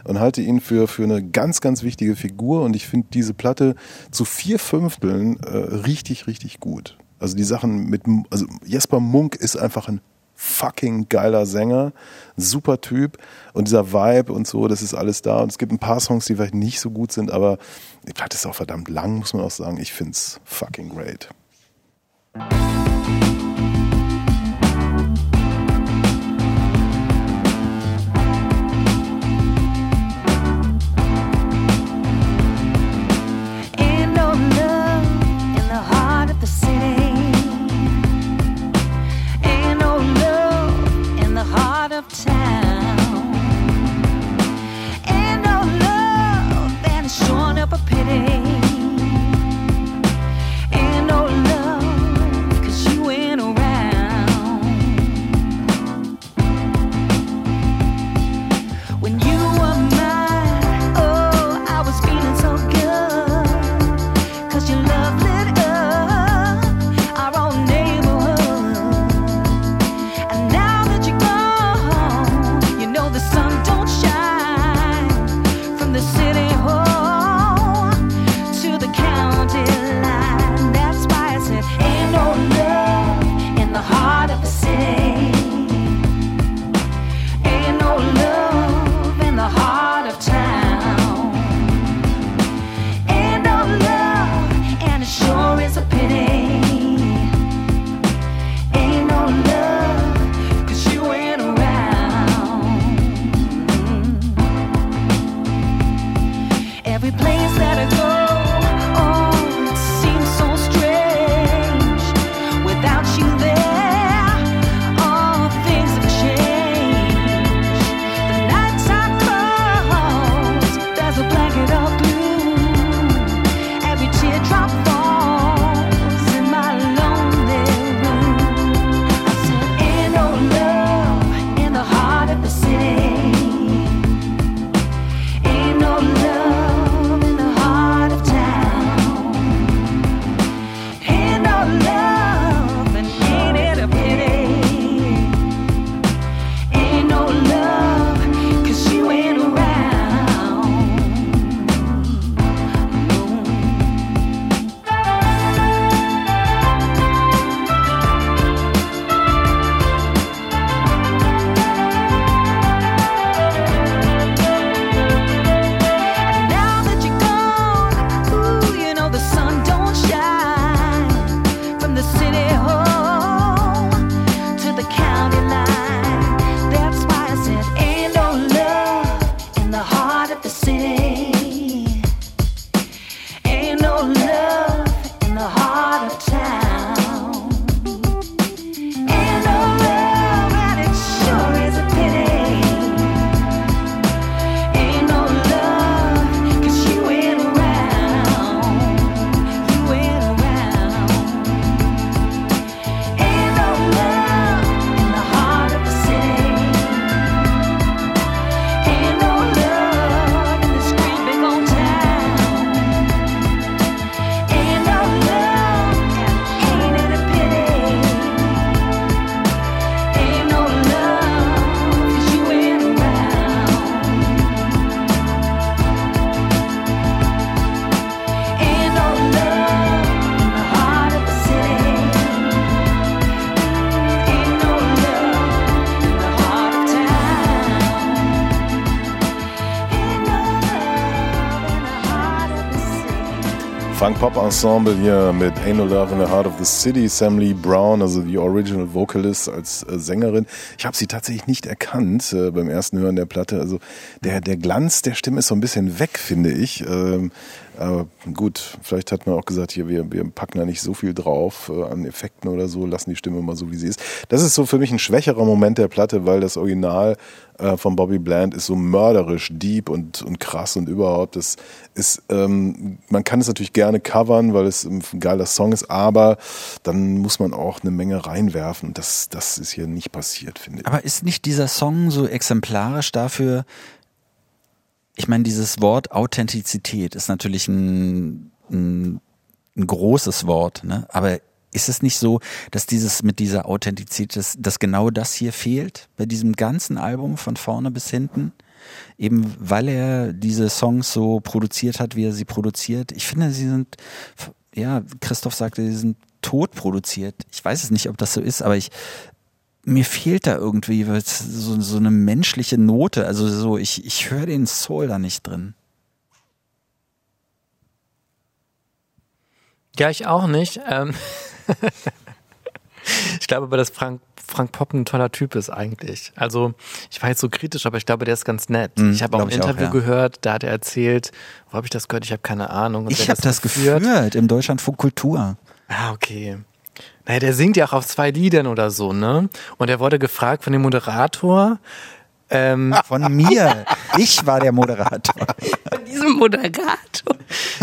und halte ihn für, für eine ganz, ganz wichtige Figur. Und ich finde diese Platte zu vier Fünfteln äh, richtig, richtig gut. Also die Sachen mit, also Jesper Munk ist einfach ein fucking geiler Sänger, super Typ und dieser Vibe und so, das ist alles da. Und es gibt ein paar Songs, die vielleicht nicht so gut sind, aber die Platte ist auch verdammt lang, muss man auch sagen. Ich find's fucking great. Frank Pop Ensemble hier mit Ain't No Love in the Heart of the City, Sam Lee Brown, also die Original Vocalist als äh, Sängerin. Ich habe sie tatsächlich nicht erkannt äh, beim ersten Hören der Platte. Also der, der Glanz der Stimme ist so ein bisschen weg, finde ich. Ähm, aber gut, vielleicht hat man auch gesagt, hier, wir, wir packen da nicht so viel drauf äh, an Effekten oder so, lassen die Stimme mal so, wie sie ist. Das ist so für mich ein schwächerer Moment der Platte, weil das Original äh, von Bobby Bland ist so mörderisch, deep und, und krass und überhaupt. Das ist, ähm, man kann es natürlich gerne covern, weil es ein geiler Song ist, aber dann muss man auch eine Menge reinwerfen. Das, das ist hier nicht passiert, finde ich. Aber ist nicht dieser Song so exemplarisch dafür, ich meine, dieses Wort Authentizität ist natürlich ein, ein, ein großes Wort, ne? aber ist es nicht so, dass dieses mit dieser Authentizität, dass, dass genau das hier fehlt bei diesem ganzen Album von vorne bis hinten? Eben weil er diese Songs so produziert hat, wie er sie produziert. Ich finde, sie sind, ja, Christoph sagte, sie sind tot produziert. Ich weiß es nicht, ob das so ist, aber ich, mir fehlt da irgendwie so, so eine menschliche Note. Also so, ich, ich höre den Soul da nicht drin. Ja, ich auch nicht. Ähm ich glaube aber, dass Frank, Frank Popp ein toller Typ ist eigentlich. Also ich war jetzt so kritisch, aber ich glaube, der ist ganz nett. Mhm, ich habe auch ein Interview auch, ja. gehört, da hat er erzählt, wo habe ich das gehört? Ich habe keine Ahnung. Und ich habe das, das geführt im Deutschlandfunk Kultur. Ah, okay. Naja, der singt ja auch auf zwei Liedern oder so, ne? Und er wurde gefragt von dem Moderator, ähm, Von mir. Ich war der Moderator. Von diesem Moderator.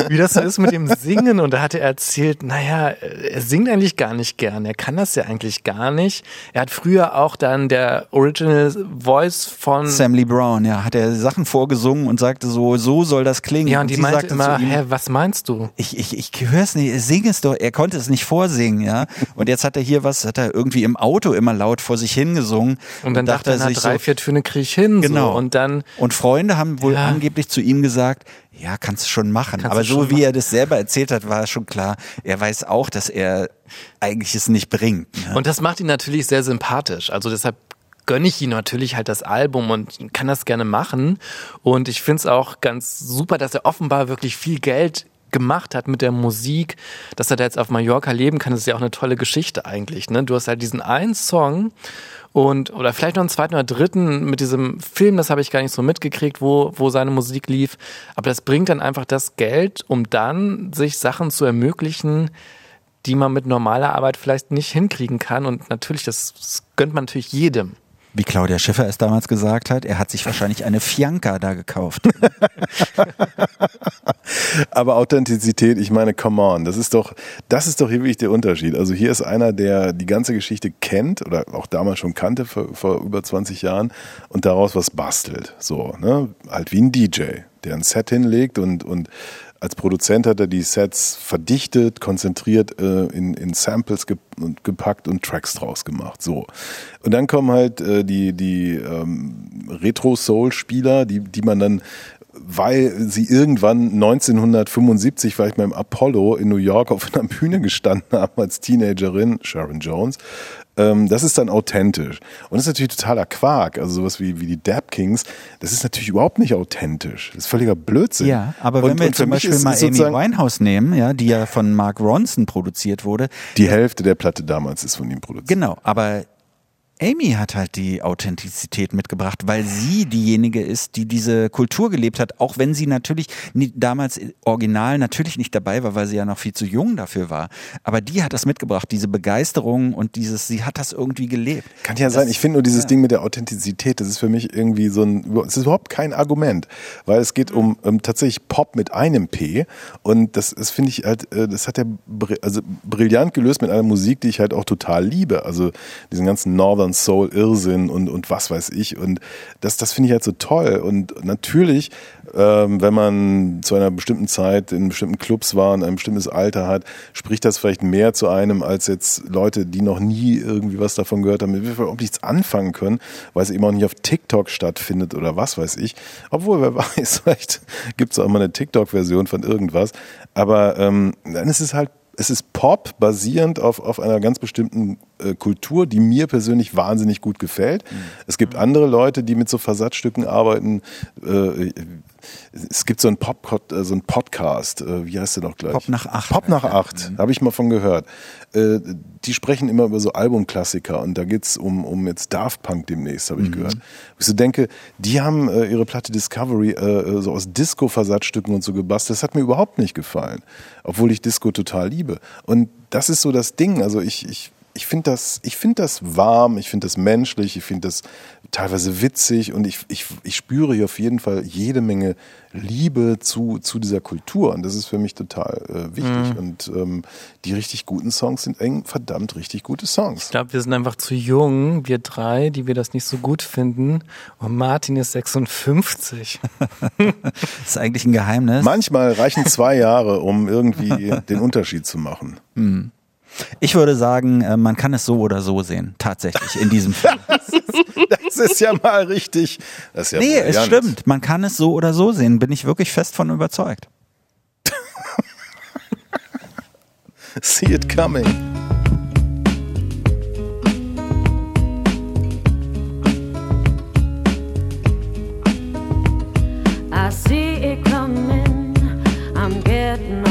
Wie das so ist mit dem Singen. Und da hat er erzählt, naja, er singt eigentlich gar nicht gern. Er kann das ja eigentlich gar nicht. Er hat früher auch dann der Original Voice von Sam Lee Brown, ja, hat er Sachen vorgesungen und sagte so, so soll das klingen. Ja, und, und die meinte immer, ihm, hä, was meinst du? Ich, ich, ich höre es nicht, sing es doch. Er konnte es nicht vorsingen, ja. Und jetzt hat er hier was, hat er irgendwie im Auto immer laut vor sich hingesungen. Und dann und dachte er sich drei, so, vier Töne kriege ich hin. Genau. So. Und dann. Und Freunde haben wohl ja. angeblich zu ihm gesagt, ja, kannst du schon machen. Kannst Aber so wie machen. er das selber erzählt hat, war schon klar, er weiß auch, dass er eigentlich es nicht bringt. Ne? Und das macht ihn natürlich sehr sympathisch. Also deshalb gönne ich ihm natürlich halt das Album und kann das gerne machen. Und ich finde es auch ganz super, dass er offenbar wirklich viel Geld gemacht hat mit der Musik, dass er da jetzt auf Mallorca leben kann, das ist ja auch eine tolle Geschichte eigentlich. Ne? Du hast halt diesen einen Song und oder vielleicht noch einen zweiten oder dritten mit diesem Film, das habe ich gar nicht so mitgekriegt, wo, wo seine Musik lief. Aber das bringt dann einfach das Geld, um dann sich Sachen zu ermöglichen, die man mit normaler Arbeit vielleicht nicht hinkriegen kann. Und natürlich, das, das gönnt man natürlich jedem wie Claudia Schiffer es damals gesagt hat, er hat sich wahrscheinlich eine Fianca da gekauft. Aber Authentizität, ich meine, come on, das ist doch, das ist doch hier wirklich der Unterschied. Also hier ist einer, der die ganze Geschichte kennt oder auch damals schon kannte vor, vor über 20 Jahren und daraus was bastelt. So, ne? Halt wie ein DJ, der ein Set hinlegt und, und als Produzent hat er die Sets verdichtet, konzentriert äh, in, in Samples ge und gepackt und Tracks draus gemacht. So. Und dann kommen halt äh, die, die ähm, Retro-Soul-Spieler, die, die man dann weil sie irgendwann 1975 vielleicht beim Apollo in New York auf einer Bühne gestanden haben als Teenagerin, Sharon Jones, ähm, das ist dann authentisch. Und das ist natürlich totaler Quark. Also sowas wie, wie die Dab Kings, das ist natürlich überhaupt nicht authentisch. Das ist völliger Blödsinn. Ja, aber wenn und, wir und zum Beispiel mal Amy Winehouse nehmen, ja, die ja von Mark Ronson produziert wurde. Die Hälfte der Platte damals ist von ihm produziert. Genau, aber Amy hat halt die Authentizität mitgebracht, weil sie diejenige ist, die diese Kultur gelebt hat, auch wenn sie natürlich nie, damals original natürlich nicht dabei war, weil sie ja noch viel zu jung dafür war. Aber die hat das mitgebracht, diese Begeisterung und dieses, sie hat das irgendwie gelebt. Kann ja das, sein. Ich finde nur dieses ja. Ding mit der Authentizität, das ist für mich irgendwie so ein, es ist überhaupt kein Argument, weil es geht um, um tatsächlich Pop mit einem P und das, das finde ich halt, äh, das hat er also brillant gelöst mit einer Musik, die ich halt auch total liebe. Also diesen ganzen Northern und Soul, Irrsinn und, und was weiß ich. Und das, das finde ich halt so toll. Und natürlich, ähm, wenn man zu einer bestimmten Zeit in bestimmten Clubs war und ein bestimmtes Alter hat, spricht das vielleicht mehr zu einem als jetzt Leute, die noch nie irgendwie was davon gehört haben, mit überhaupt nichts anfangen können, weil es eben auch nicht auf TikTok stattfindet oder was weiß ich. Obwohl, wer weiß, vielleicht gibt es auch mal eine TikTok-Version von irgendwas. Aber ähm, dann ist es halt es ist Pop basierend auf, auf einer ganz bestimmten äh, Kultur, die mir persönlich wahnsinnig gut gefällt. Mhm. Es gibt andere Leute, die mit so Versatzstücken arbeiten. Äh, es gibt so einen, Pop äh, so einen Podcast, äh, wie heißt der noch gleich? Pop nach acht. Pop nach acht, mhm. habe ich mal von gehört. Äh, die sprechen immer über so Albumklassiker und da geht's um, um jetzt Daft Punk demnächst, habe ich mhm. gehört. Ich so denke, die haben ihre Platte Discovery so aus Disco-Versatzstücken und so gebastelt. Das hat mir überhaupt nicht gefallen, obwohl ich Disco total liebe. Und das ist so das Ding. Also ich, ich ich finde das, ich finde das warm, ich finde das menschlich, ich finde das teilweise witzig und ich, ich, ich spüre hier auf jeden Fall jede Menge Liebe zu, zu dieser Kultur und das ist für mich total äh, wichtig mhm. und ähm, die richtig guten Songs sind eng verdammt richtig gute Songs. Ich glaube, wir sind einfach zu jung, wir drei, die wir das nicht so gut finden und Martin ist 56. das ist eigentlich ein Geheimnis. Manchmal reichen zwei Jahre, um irgendwie den Unterschied zu machen. Mhm. Ich würde sagen, äh, man kann es so oder so sehen, tatsächlich in diesem Film. das, ist, das ist ja mal richtig. Das ist ja nee, brillant. es stimmt. Man kann es so oder so sehen, bin ich wirklich fest von überzeugt. See it coming. I see it coming. I'm getting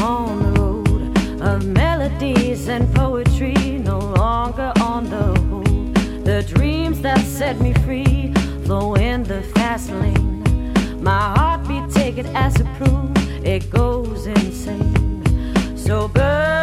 set me free flow in the fast lane. My heartbeat, take it as a proof, it goes insane. So burn,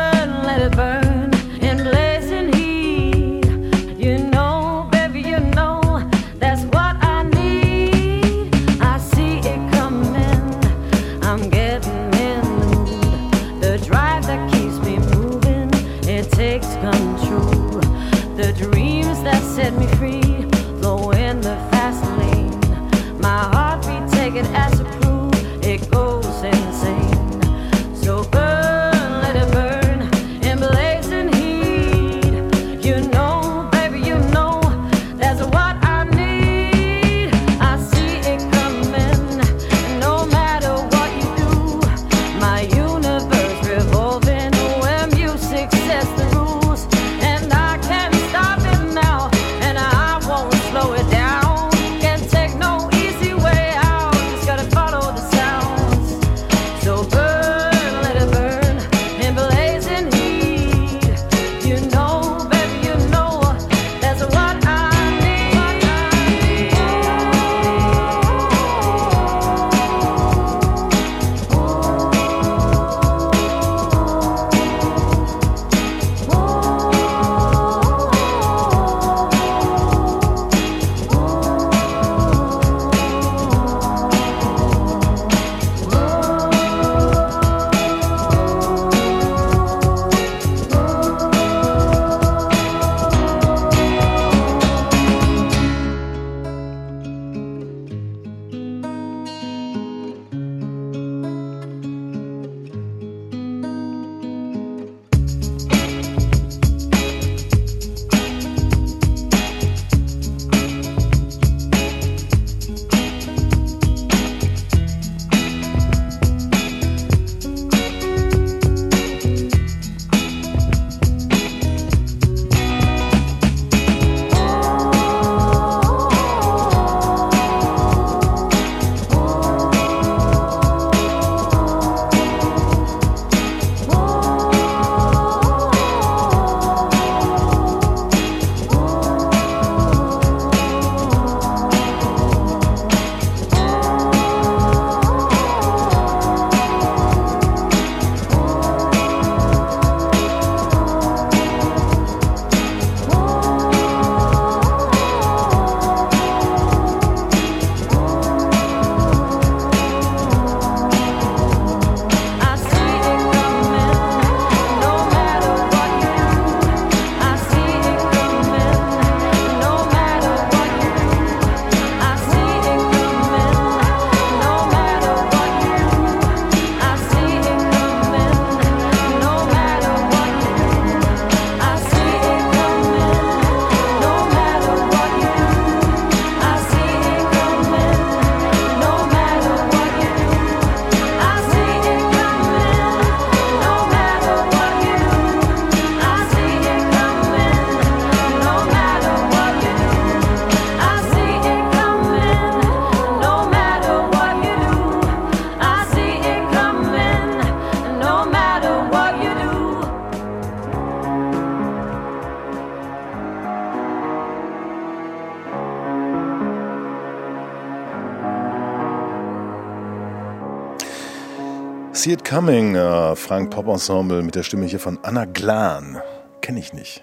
Coming, äh, Frank Pop Ensemble mit der Stimme hier von Anna Glan. Kenne ich nicht.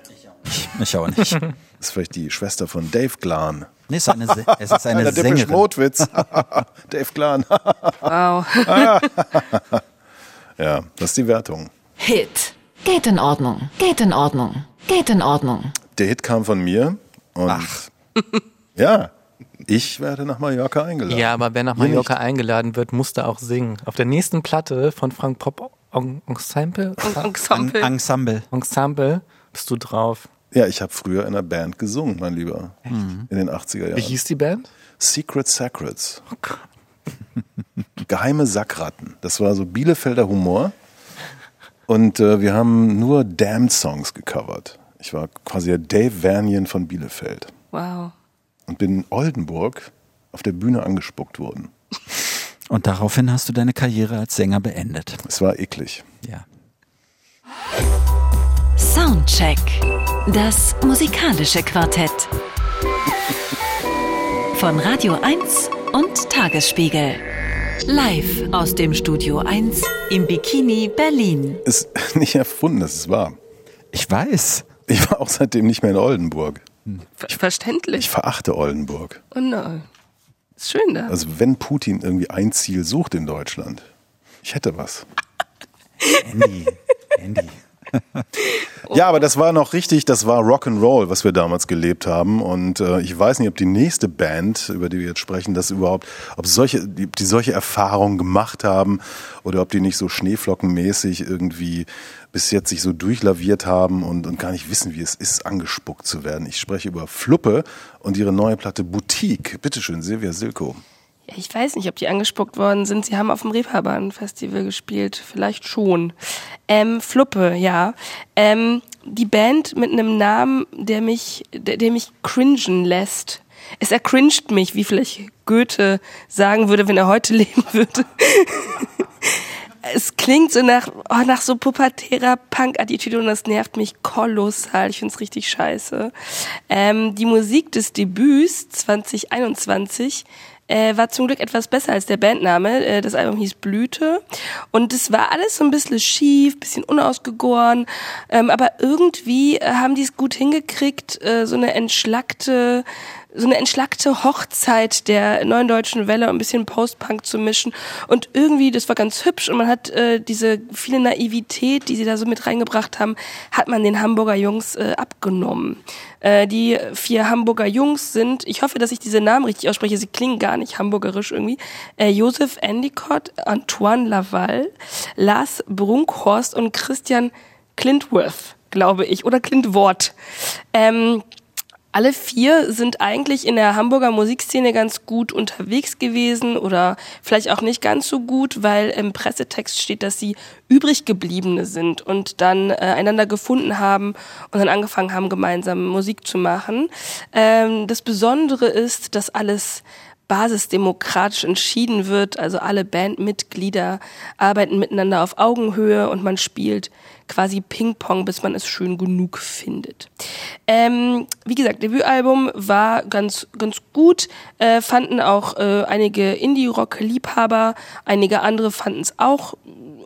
Ich auch nicht. Das ist vielleicht die Schwester von Dave Glan. Nee, es ist eine, Se- es ist eine Der Sängerin. Mode-Witz. Dave Glan. Wow. ja, das ist die Wertung. Hit. Geht in Ordnung. Geht in Ordnung. Geht in Ordnung. Der Hit kam von mir und Ach. ja, ich werde nach Mallorca eingeladen. Ja, aber wer nach Mallorca nicht. eingeladen wird, muss da auch singen. Auf der nächsten Platte von Frank Pop En- Ensemble, Ensemble. Ensemble. Ensemble bist du drauf. Ja, ich habe früher in einer Band gesungen, mein Lieber. In den 80er Wie Jahren. hieß die Band? Secret Sacrets. Oh Gott. Geheime Sackratten. Das war so Bielefelder Humor. Und äh, wir haben nur Damned-Songs gecovert. Ich war quasi der Dave Vernien von Bielefeld. Wow. Und bin in Oldenburg auf der Bühne angespuckt worden. Und daraufhin hast du deine Karriere als Sänger beendet. Es war eklig. Ja. Soundcheck. Das musikalische Quartett. Von Radio 1 und Tagesspiegel. Live aus dem Studio 1 im Bikini Berlin. Ist nicht erfunden, das ist wahr. Ich weiß. Ich war auch seitdem nicht mehr in Oldenburg. Ver Ich verständlich. verachte Oldenburg. Oh no. Ist schön da. Also wenn Putin irgendwie ein Ziel sucht in Deutschland, ich hätte was. Andy. Andy. Ja, aber das war noch richtig, das war Rock'n'Roll, was wir damals gelebt haben. Und äh, ich weiß nicht, ob die nächste Band, über die wir jetzt sprechen, das überhaupt, ob solche, die, die solche Erfahrungen gemacht haben oder ob die nicht so schneeflockenmäßig irgendwie bis jetzt sich so durchlaviert haben und, und gar nicht wissen, wie es ist, angespuckt zu werden. Ich spreche über Fluppe und ihre neue Platte Boutique. Bitteschön, Silvia Silko. Ich weiß nicht, ob die angespuckt worden sind. Sie haben auf dem Reeperbahn Festival gespielt. Vielleicht schon. Ähm, Fluppe, ja. Ähm, die Band mit einem Namen, der mich, der, der mich cringen lässt. Es ercringed mich, wie vielleicht Goethe sagen würde, wenn er heute leben würde. es klingt so nach, oh, nach so pubertärer Punk-Attitüde und das nervt mich kolossal. Ich find's richtig scheiße. Ähm, die Musik des Debüts 2021 äh, war zum Glück etwas besser als der Bandname. Äh, das Album hieß Blüte und es war alles so ein bisschen schief, bisschen unausgegoren, ähm, aber irgendwie äh, haben die es gut hingekriegt, äh, so eine entschlackte so eine entschlackte Hochzeit der neuen deutschen Welle ein bisschen Post-Punk zu mischen. Und irgendwie, das war ganz hübsch und man hat äh, diese viele Naivität, die sie da so mit reingebracht haben, hat man den Hamburger Jungs äh, abgenommen. Äh, die vier Hamburger Jungs sind, ich hoffe, dass ich diese Namen richtig ausspreche, sie klingen gar nicht hamburgerisch irgendwie, äh, Josef Endicott, Antoine Laval, Lars Brunkhorst und Christian Clintworth, glaube ich, oder Clintwort. Ähm, alle vier sind eigentlich in der Hamburger Musikszene ganz gut unterwegs gewesen oder vielleicht auch nicht ganz so gut, weil im Pressetext steht, dass sie übrig gebliebene sind und dann äh, einander gefunden haben und dann angefangen haben, gemeinsam Musik zu machen. Ähm, das Besondere ist, dass alles basisdemokratisch entschieden wird. Also alle Bandmitglieder arbeiten miteinander auf Augenhöhe und man spielt quasi Ping-Pong, bis man es schön genug findet. Ähm, wie gesagt, Debütalbum war ganz, ganz gut, äh, fanden auch äh, einige Indie-Rock-Liebhaber, einige andere fanden es auch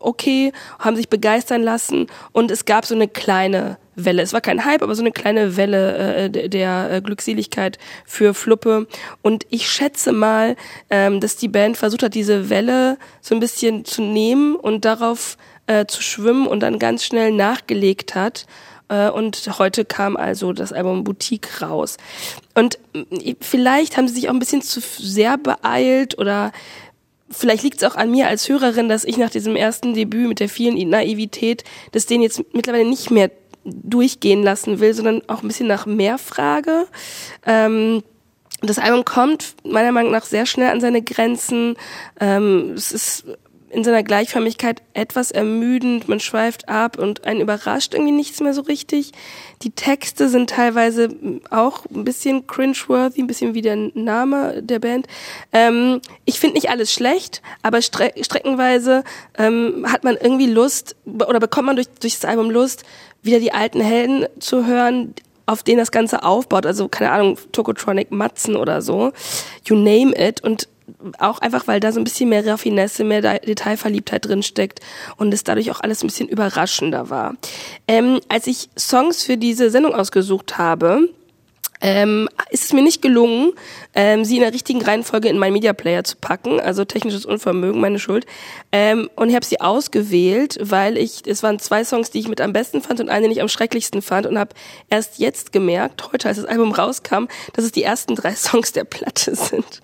okay, haben sich begeistern lassen und es gab so eine kleine Welle. Es war kein Hype, aber so eine kleine Welle äh, der, äh, Glückseligkeit für Fluppe. Und ich schätze mal, ähm, dass die Band versucht hat, diese Welle so ein bisschen zu nehmen und darauf äh, zu schwimmen und dann ganz schnell nachgelegt hat. Äh, Und heute kam also das Album Boutique raus. Und äh, vielleicht haben sie sich auch ein bisschen zu sehr beeilt oder vielleicht liegt es auch an mir als Hörerin, dass ich nach diesem ersten Debüt mit der vielen Naivität das den jetzt mittlerweile nicht mehr durchgehen lassen will, sondern auch ein bisschen nach mehr frage. Ähm, das Album kommt meiner Meinung nach sehr schnell an seine Grenzen. Ähm, es ist in seiner Gleichförmigkeit etwas ermüdend, man schweift ab und einen überrascht irgendwie nichts mehr so richtig. Die Texte sind teilweise auch ein bisschen cringeworthy, ein bisschen wie der Name der Band. Ähm, ich finde nicht alles schlecht, aber stre streckenweise ähm, hat man irgendwie Lust oder bekommt man durch, durch das Album Lust, wieder die alten Helden zu hören, auf denen das Ganze aufbaut. Also keine Ahnung, Tokotronic, Matzen oder so. You name it. Und auch einfach, weil da so ein bisschen mehr Raffinesse, mehr De Detailverliebtheit drin steckt und es dadurch auch alles ein bisschen überraschender war. Ähm, als ich Songs für diese Sendung ausgesucht habe, ähm, ist es mir nicht gelungen, ähm, sie in der richtigen Reihenfolge in meinen Media Player zu packen, also technisches Unvermögen, meine Schuld. Ähm, und ich habe sie ausgewählt, weil ich, es waren zwei Songs, die ich mit am besten fand und eine, die ich am schrecklichsten fand und habe erst jetzt gemerkt, heute als das Album rauskam, dass es die ersten drei Songs der Platte sind.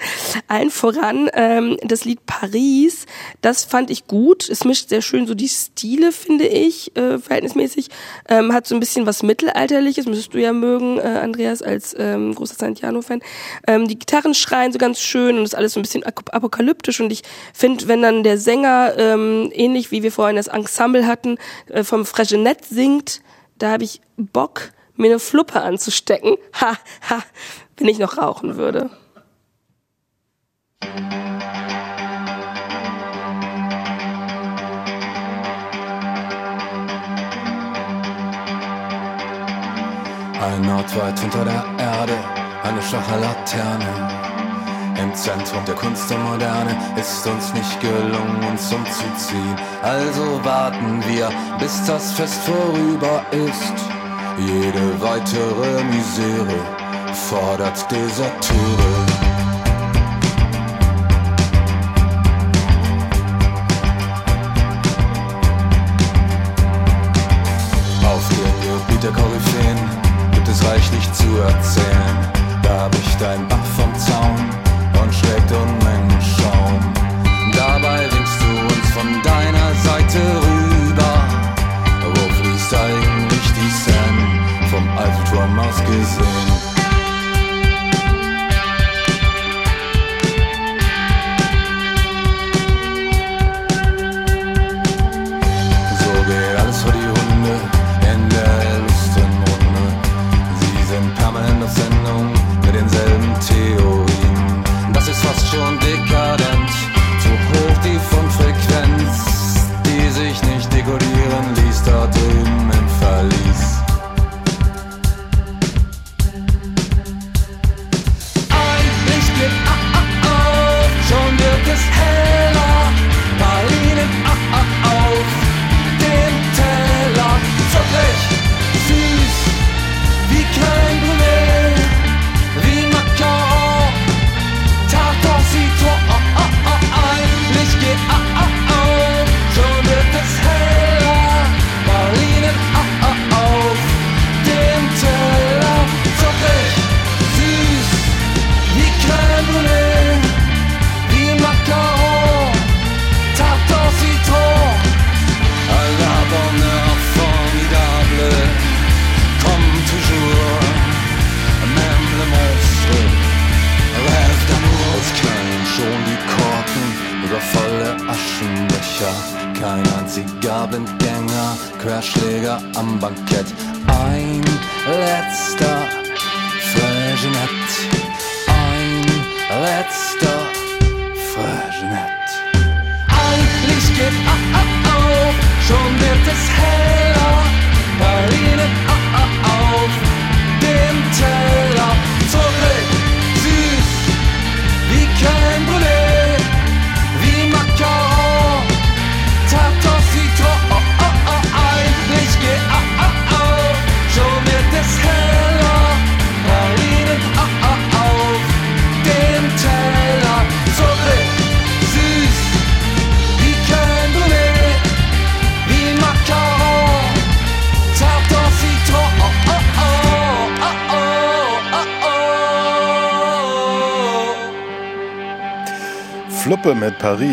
Allen voran ähm, das Lied Paris, das fand ich gut. Es mischt sehr schön so die Stile, finde ich, äh, verhältnismäßig. Ähm, hat so ein bisschen was Mittelalterliches, müsstest du ja mögen, äh, Andreas, als als ähm, großer Santiano-Fan. Ähm, die Gitarren schreien so ganz schön und ist alles so ein bisschen apokalyptisch und ich finde, wenn dann der Sänger, ähm, ähnlich wie wir vorhin das Ensemble hatten, äh, vom Fregenet singt, da habe ich Bock, mir eine Fluppe anzustecken. Ha, ha, wenn ich noch rauchen würde. Ein Ort weit unter der Erde, eine schwache Laterne. Im Zentrum der Kunst und Moderne ist uns nicht gelungen, uns umzuziehen. Also warten wir, bis das Fest vorüber ist. Jede weitere Misere fordert Deserteure. Auf dem Gebiet der Koryphäen es reichlich zu erzählen. Da bricht ein Bach vom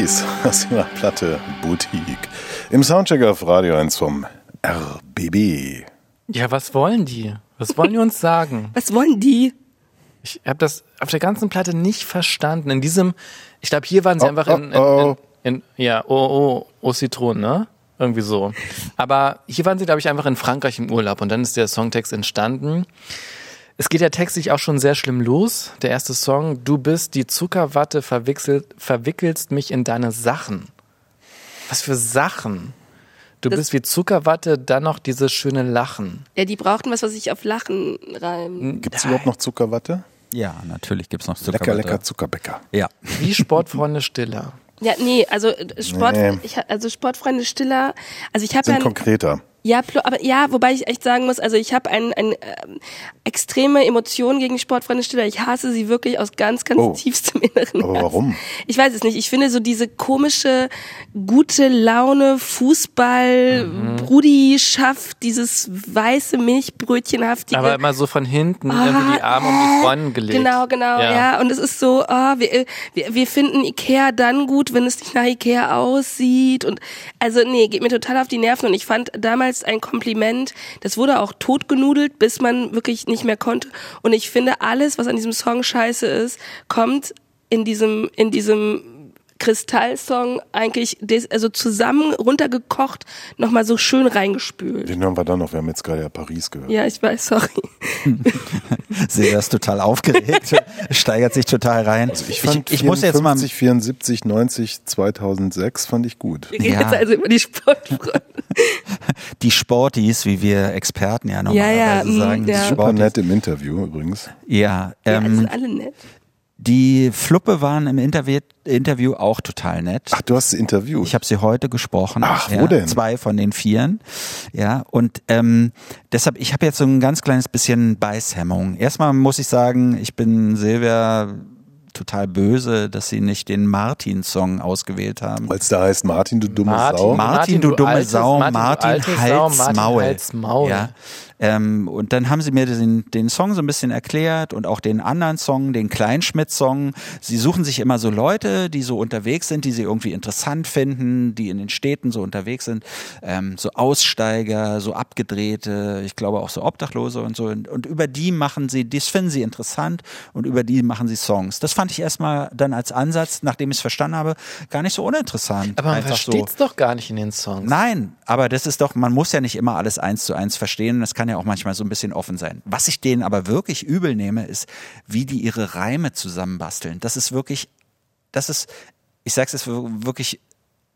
Paris aus ihrer Platte Boutique. Im Soundcheck auf Radio 1 vom RBB. Ja, was wollen die? Was wollen die uns sagen? Was wollen die? Ich habe das auf der ganzen Platte nicht verstanden. In diesem, ich glaube, hier waren sie oh, einfach in, in, in, in, ja, oh, oh, oh, Zitronen, ne? Irgendwie so. Aber hier waren sie, glaube ich, einfach in Frankreich im Urlaub und dann ist der Songtext entstanden. Es geht ja textlich auch schon sehr schlimm los. Der erste Song, du bist die Zuckerwatte, verwickelst mich in deine Sachen. Was für Sachen? Du das bist wie Zuckerwatte, dann noch dieses schöne Lachen. Ja, die brauchten was, was sich auf Lachen reimt. Gibt es überhaupt noch Zuckerwatte? Ja, natürlich gibt es noch Lecker, Zuckerwatte. lecker Zuckerbäcker. Ja. Wie Sportfreunde Stiller. Ja, nee, also äh, Sport, Nee. ich, also Sportfreunde Stiller, also ich habe ja konkreter. Ja, aber ja, wobei ich echt sagen muss, also ich habe ein, ein ähm, extreme Emotionen gegen Sportfreunde Stiller. Ich hasse sie wirklich aus ganz, ganz Oh. tiefstem Inneren. Aber warum? Ich weiß es nicht. Ich finde so diese komische, gute Laune, Fußball, Mhm. Brudi schafft dieses weiße Milchbrötchenhaftige. Aber immer so von hinten Ah, irgendwie die Arme um die Freundin gelegt. Genau, genau, ja. Und es ist so, ah, wir, wir, wir finden Ikea dann gut, wenn es nicht nach Ikea aussieht. Und also nee, geht mir total auf die Nerven. Und ich fand damals ein Kompliment, das wurde auch totgenudelt, bis man wirklich nicht mehr konnte. Und ich finde, alles, was an diesem Song scheiße ist, kommt in diesem, in diesem Kristallsong eigentlich des, also zusammen runtergekocht, nochmal so schön reingespült. Den hören wir dann noch. Wir haben jetzt gerade ja Paris gehört. Ja, ich weiß, sorry. Silvia ist total aufgeregt, steigert sich total rein. Also Ich fand ich, ich muss jetzt mal 54, 74, 90, 2006 fand ich gut. Wir reden Ja. jetzt also über die Sportfreunde. die Sporties, wie wir Experten ja normalerweise Ja, ja, mm, sagen, ja. die Super nett im Interview übrigens. Ja, Ja, die ähm, sind alle nett. Die Fluppe waren im Interview, Interview auch total nett. Ach, du hast sie interviewt. Ich habe sie heute gesprochen. Ach, wo ja, denn? Zwei von den vieren. Ja, und ähm, deshalb, ich habe jetzt so ein ganz kleines bisschen Beißhemmung. Erstmal muss ich sagen, ich bin Silvia total böse, dass sie nicht den Martin-Song ausgewählt haben. Weil es da heißt, Martin, du dumme Martin, Sau. Martin, du dumme altes- Sau, Martin, du Martin, Hals, Sau, Martin, Maul. Hals, Maul. Ja. Ähm, und dann haben sie mir den, den Song so ein bisschen erklärt und auch den anderen Song, den Kleinschmidt-Song. Sie suchen sich immer so Leute, die so unterwegs sind, die sie irgendwie interessant finden, die in den Städten so unterwegs sind. Ähm, so Aussteiger, so Abgedrehte, ich glaube auch so Obdachlose und so. Und, und über die machen sie, das finden sie interessant und über die machen sie Songs. Das fand ich erstmal dann als Ansatz, nachdem ich es verstanden habe, gar nicht so uninteressant. Aber man Einfach so. versteht's doch gar nicht in den Songs. Nein, aber das ist doch, man muss ja nicht immer alles eins zu eins verstehen. Das kann ja auch manchmal so ein bisschen offen sein. Was ich denen aber wirklich übel nehme, ist, wie die ihre Reime zusammenbasteln. Das ist wirklich, das ist, ich sag's jetzt wirklich,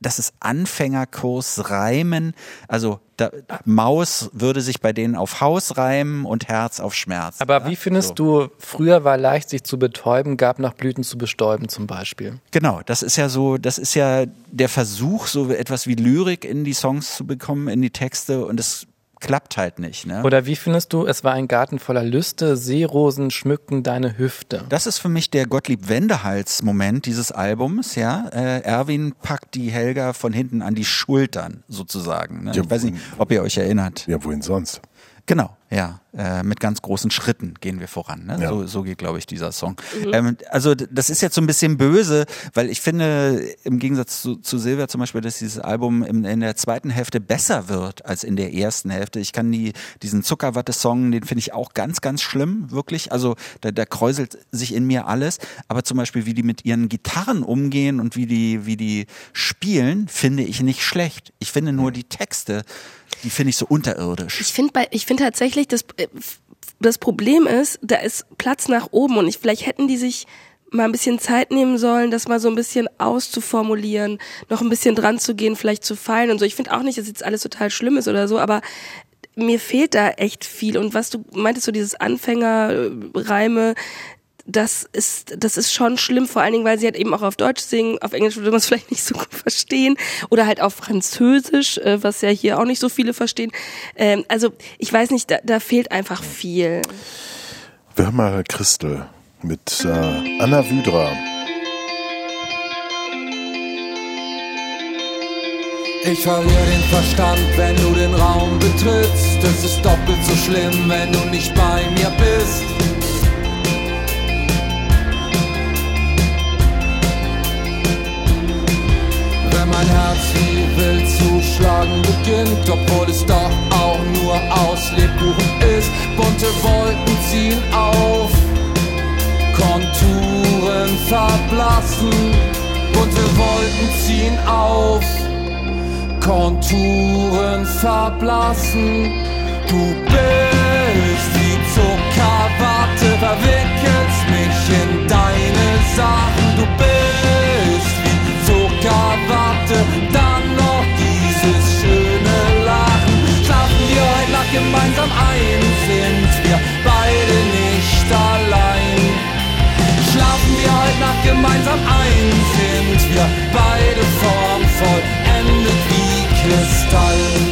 das ist Anfängerkurs Reimen. Also da, Maus würde sich bei denen auf Haus reimen und Herz auf Schmerz. Aber ja? wie findest So. du, früher war leicht, sich zu betäuben, gab nach Blüten zu bestäuben zum Beispiel. Genau, das ist ja so, das ist ja der Versuch, so etwas wie Lyrik in die Songs zu bekommen, in die Texte und es klappt halt nicht. Ne? Oder wie findest du, es war ein Garten voller Lüste, Seerosen schmückten deine Hüfte. Das ist für mich der Gottlieb Wendehals-Moment dieses Albums, ja. Äh, Erwin packt die Helga von hinten an die Schultern, sozusagen. Ne? Ja, ich weiß nicht, ob ihr euch erinnert. Ja, wohin sonst? Genau, ja. Äh, mit ganz großen Schritten gehen wir voran. Ne? Ja. So, so geht, glaube ich, dieser Song. Ähm, also das ist jetzt so ein bisschen böse, weil ich finde, im Gegensatz zu, zu Silvia zum Beispiel, dass dieses Album in, in der zweiten Hälfte besser wird als in der ersten Hälfte. Ich kann die, diesen Zuckerwatte-Song, den finde ich auch ganz, ganz schlimm, wirklich. Also da, da kräuselt sich in mir alles. Aber zum Beispiel, wie die mit ihren Gitarren umgehen und wie die, wie die spielen, finde ich nicht schlecht. Ich finde nur die Texte, die finde ich so unterirdisch. Ich finde finde tatsächlich, das, äh, das Problem ist, da ist Platz nach oben und ich, vielleicht hätten die sich mal ein bisschen Zeit nehmen sollen, das mal so ein bisschen auszuformulieren, noch ein bisschen dran zu gehen, vielleicht zu feilen und so. Ich finde auch nicht, dass jetzt alles total schlimm ist oder so, aber mir fehlt da echt viel. Und was du meintest, so dieses Anfängerreime, das ist, das ist schon schlimm, vor allen Dingen, weil sie halt eben auch auf Deutsch singen, auf Englisch würde man es vielleicht nicht so gut verstehen oder halt auf Französisch, äh, was ja hier auch nicht so viele verstehen. Ähm, also ich weiß nicht, da, da fehlt einfach viel. Wir hören mal Christel mit äh, Anna Wydra. Ich verliere den Verstand, wenn du den Raum betrittst. Es ist doppelt so schlimm, wenn du nicht bei mir bist. Mein Herz wie wild zu schlagen beginnt, obwohl es doch auch nur aus Lebkuchen ist. Bunte Wolken ziehen auf, Konturen verblassen. Bunte Wolken ziehen auf. Konturen verblassen. Du bist wie Zuckerwatte, verwickelst mich in deine Sachen. Du bist dann noch dieses schöne Lachen. Schlafen wir heute Nacht gemeinsam ein, sind wir beide nicht allein. Schlafen wir heute Nacht gemeinsam ein, sind wir beide formvoll, endet wie Kristall.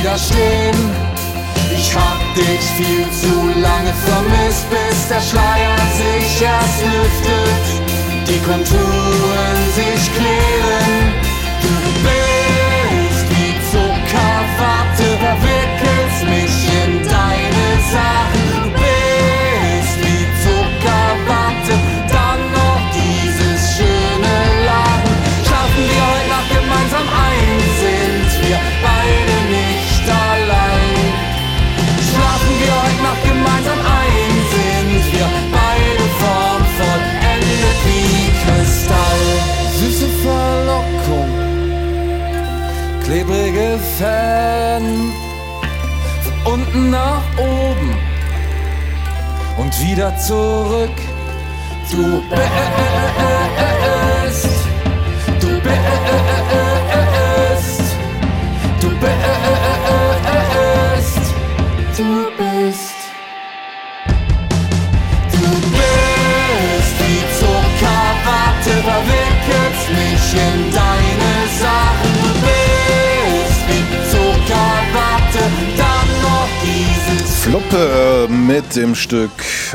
Widerstehen. Ich hab dich viel zu lange vermisst, bis der Schleier sich erst lüftet, die Konturen sich klären. Du bist wie Zuckerwatte, verwickelst mich in deine Sachen. Fäden, von unten nach oben und wieder zurück. Du bist, du bist, du bist, du bist. Du bist Zuckerwatte, verwickelst mich in deine Sachen. Fluppe äh, mit dem Stück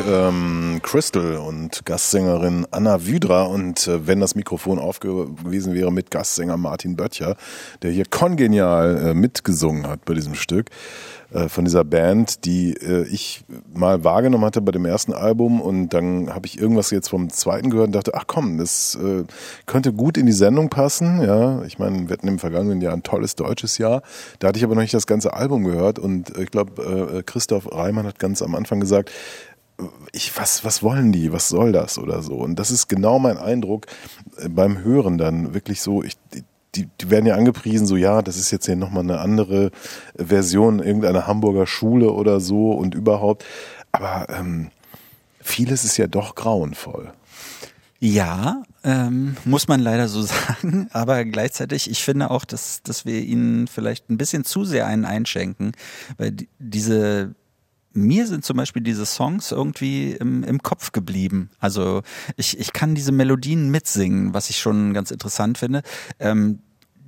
ähm, Crystal und Gastsängerin Anna Wydra. Und äh, wenn das Mikrofon aufgewiesen wäre mit Gastsänger Martin Böttcher, der hier kongenial äh, mitgesungen hat bei diesem Stück von dieser Band, die äh, ich mal wahrgenommen hatte bei dem ersten Album und dann habe ich irgendwas jetzt vom zweiten gehört und dachte, ach komm, das äh, könnte gut in die Sendung passen. Ja, ich meine, wir hatten im vergangenen Jahr ein tolles deutsches Jahr. Da hatte ich aber noch nicht das ganze Album gehört und äh, ich glaube, äh, Christoph Reimann hat ganz am Anfang gesagt, ich, was, was wollen die? Was soll das oder so? Und das ist genau mein Eindruck äh, beim Hören dann wirklich so, ich, die, die werden ja angepriesen, so ja, das ist jetzt hier nochmal eine andere Version irgendeiner Hamburger Schule oder so und überhaupt. Aber ähm, vieles ist ja doch grauenvoll. Ja, ähm, muss man leider so sagen. Aber gleichzeitig, ich finde auch, dass, dass wir ihnen vielleicht ein bisschen zu sehr einen einschenken, weil die, diese mir sind zum Beispiel diese Songs irgendwie im, im Kopf geblieben. Also ich, ich kann diese Melodien mitsingen, was ich schon ganz interessant finde. Ähm,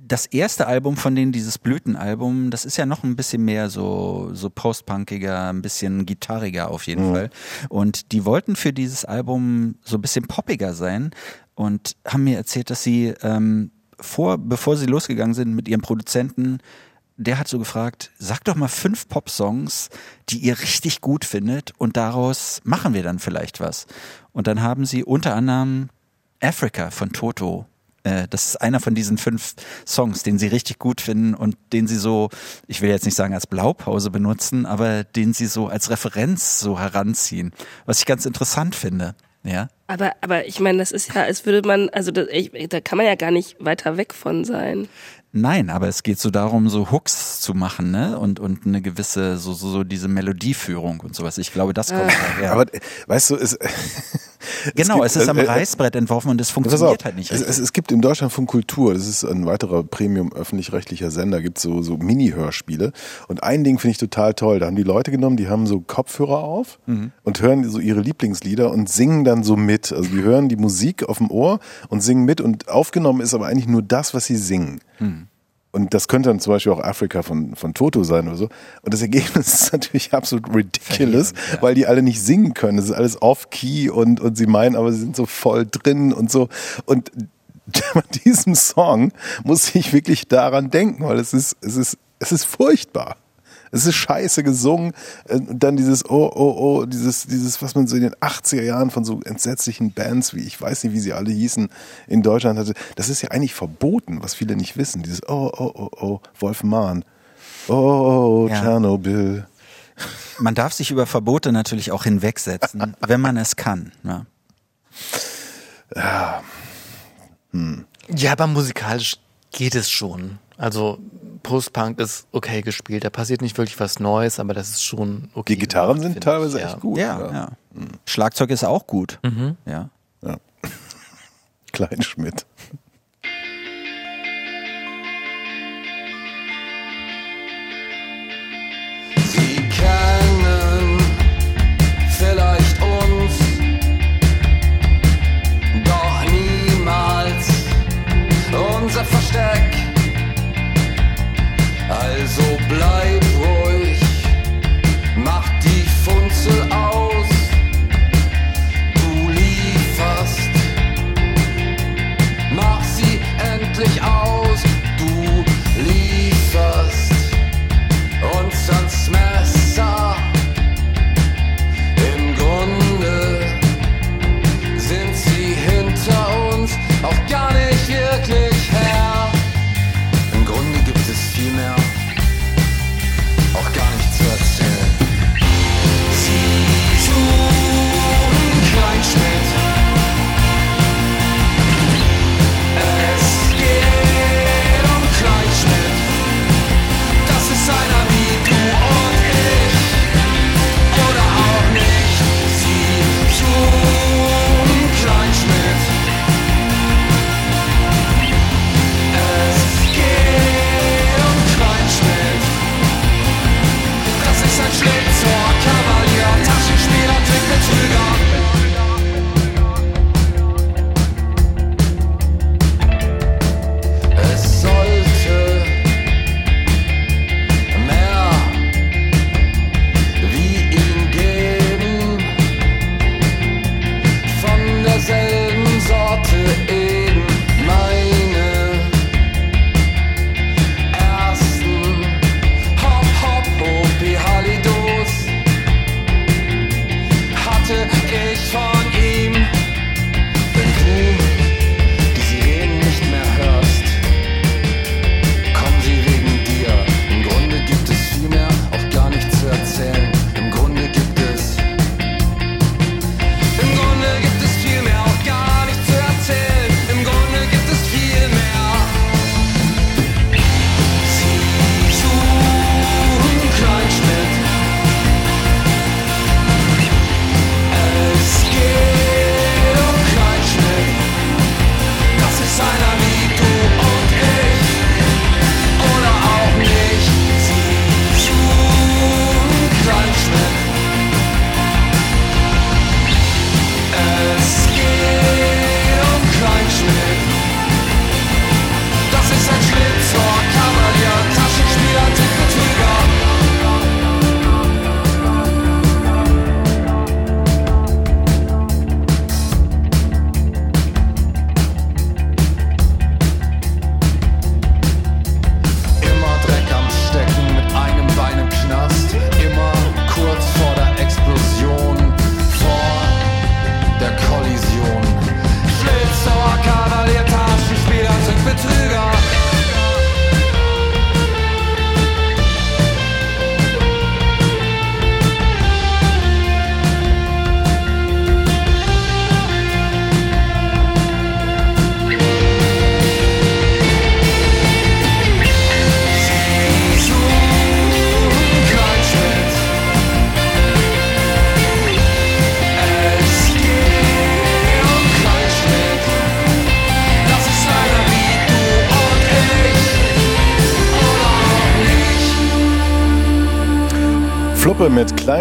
das erste Album von denen, dieses Blütenalbum, das ist ja noch ein bisschen mehr so, so postpunkiger, ein bisschen gitarriger auf jeden Mhm. Fall. Und die wollten für dieses Album so ein bisschen poppiger sein und haben mir erzählt, dass sie ähm, vor, bevor sie losgegangen sind mit ihrem Produzenten, der hat so gefragt, sag doch mal fünf Popsongs, die ihr richtig gut findet und daraus machen wir dann vielleicht was. Und dann haben sie unter anderem Africa von Toto. Äh, Das ist einer von diesen fünf Songs, den sie richtig gut finden und den sie so, ich will jetzt nicht sagen als Blaupause benutzen, aber den sie so als Referenz so heranziehen, was ich ganz interessant finde. Ja. Aber, aber ich meine, das ist ja, als würde man, also das, ich, da kann man ja gar nicht weiter weg von sein. Nein, aber es geht so darum, so Hooks zu machen, ne? Und, und eine gewisse, so, so, so diese Melodieführung und sowas. Ich glaube, das kommt daher. Aber äh, weißt du, es, genau, gibt- es ist am äh, äh, Reißbrett entworfen und es funktioniert auf, halt nicht. es, es, es gibt in Deutschland von Kultur, das ist ein weiterer Premium öffentlich-rechtlicher Sender, gibt so so Mini-Hörspiele und ein Ding finde ich total toll. Da haben die Leute genommen, die haben so Kopfhörer auf Mhm. und hören so ihre Lieblingslieder und singen dann so mit. Also die hören die Musik auf dem Ohr und singen mit und aufgenommen ist aber eigentlich nur das, was sie singen. Mhm. Und das könnte dann zum Beispiel auch Afrika von, von Toto sein oder so. Und das Ergebnis ist natürlich absolut ridiculous, ja. weil die alle nicht singen können. Das ist alles off-key und, und sie meinen, aber sie sind so voll drin und so. Und bei diesem Song muss ich wirklich daran denken, weil es ist, es ist, es ist furchtbar. Es ist scheiße gesungen. Äh, Und dann dieses, oh, oh, oh, dieses, dieses, was man so in den 80er Jahren von so entsetzlichen Bands, wie ich weiß nicht, wie sie alle hießen, in Deutschland hatte. Das ist ja eigentlich verboten, was viele nicht wissen. Dieses, oh, oh, oh, oh, Wolf Mahn. Oh, oh, oh Ja. Tschernobyl. Man darf sich über Verbote natürlich auch hinwegsetzen, wenn man es kann. ne? Ja. Ja, aber musikalisch geht es schon. Also Post-Punk ist okay gespielt. Da passiert nicht wirklich was Neues, aber das ist schon okay. Die Gitarren sind teilweise ich, echt ja. gut. Ja, ja. Schlagzeug ist auch gut. Ja. ja. Kleinschmidt. Sie kennen vielleicht uns, doch niemals unser Versteck.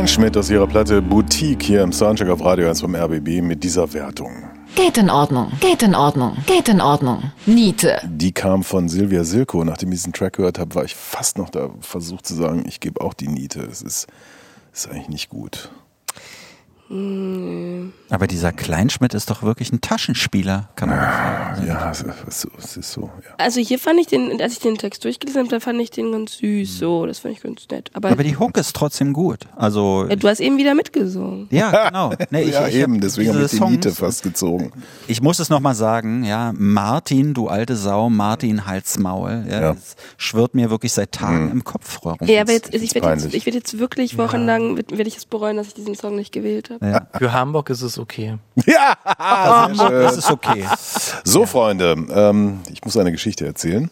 Mit Kleinschmidt aus ihrer Platte Boutique hier im Soundcheck auf Radio 1 vom RBB mit dieser Wertung. Geht in Ordnung, geht in Ordnung, geht in Ordnung. Niete. Die kam von Silvia Silko. Nachdem ich diesen Track gehört habe, war ich fast noch da versucht zu sagen, ich gebe auch die Niete. Es ist, ist eigentlich nicht gut. Aber dieser Kleinschmidt ist doch wirklich ein Taschenspieler, kann man sagen. Ja, es ist, so. Ja. Also hier fand ich den, als ich den Text durchgelesen habe, da fand ich den ganz süß, so, das fand ich ganz nett. Aber, Aber die Hook ist trotzdem gut. Also ja, du hast eben wieder mitgesungen. ja, genau. Nee, ich, ja, ich eben, deswegen habe ich die Songs- fast gezogen. Ich muss es nochmal sagen, ja, Martin, du alte Sau, Martin Halsmaul, ja, Ja. das schwört mir wirklich seit Tagen im Kopf rum. Ja, aber jetzt, ich werde jetzt, ich werd jetzt wirklich wochenlang, werde werd ich es bereuen, dass ich diesen Song nicht gewählt habe. Ja. Für Hamburg ist es okay. Ja. Das ist okay. So, Freunde, ähm, ich muss eine Geschichte erzählen.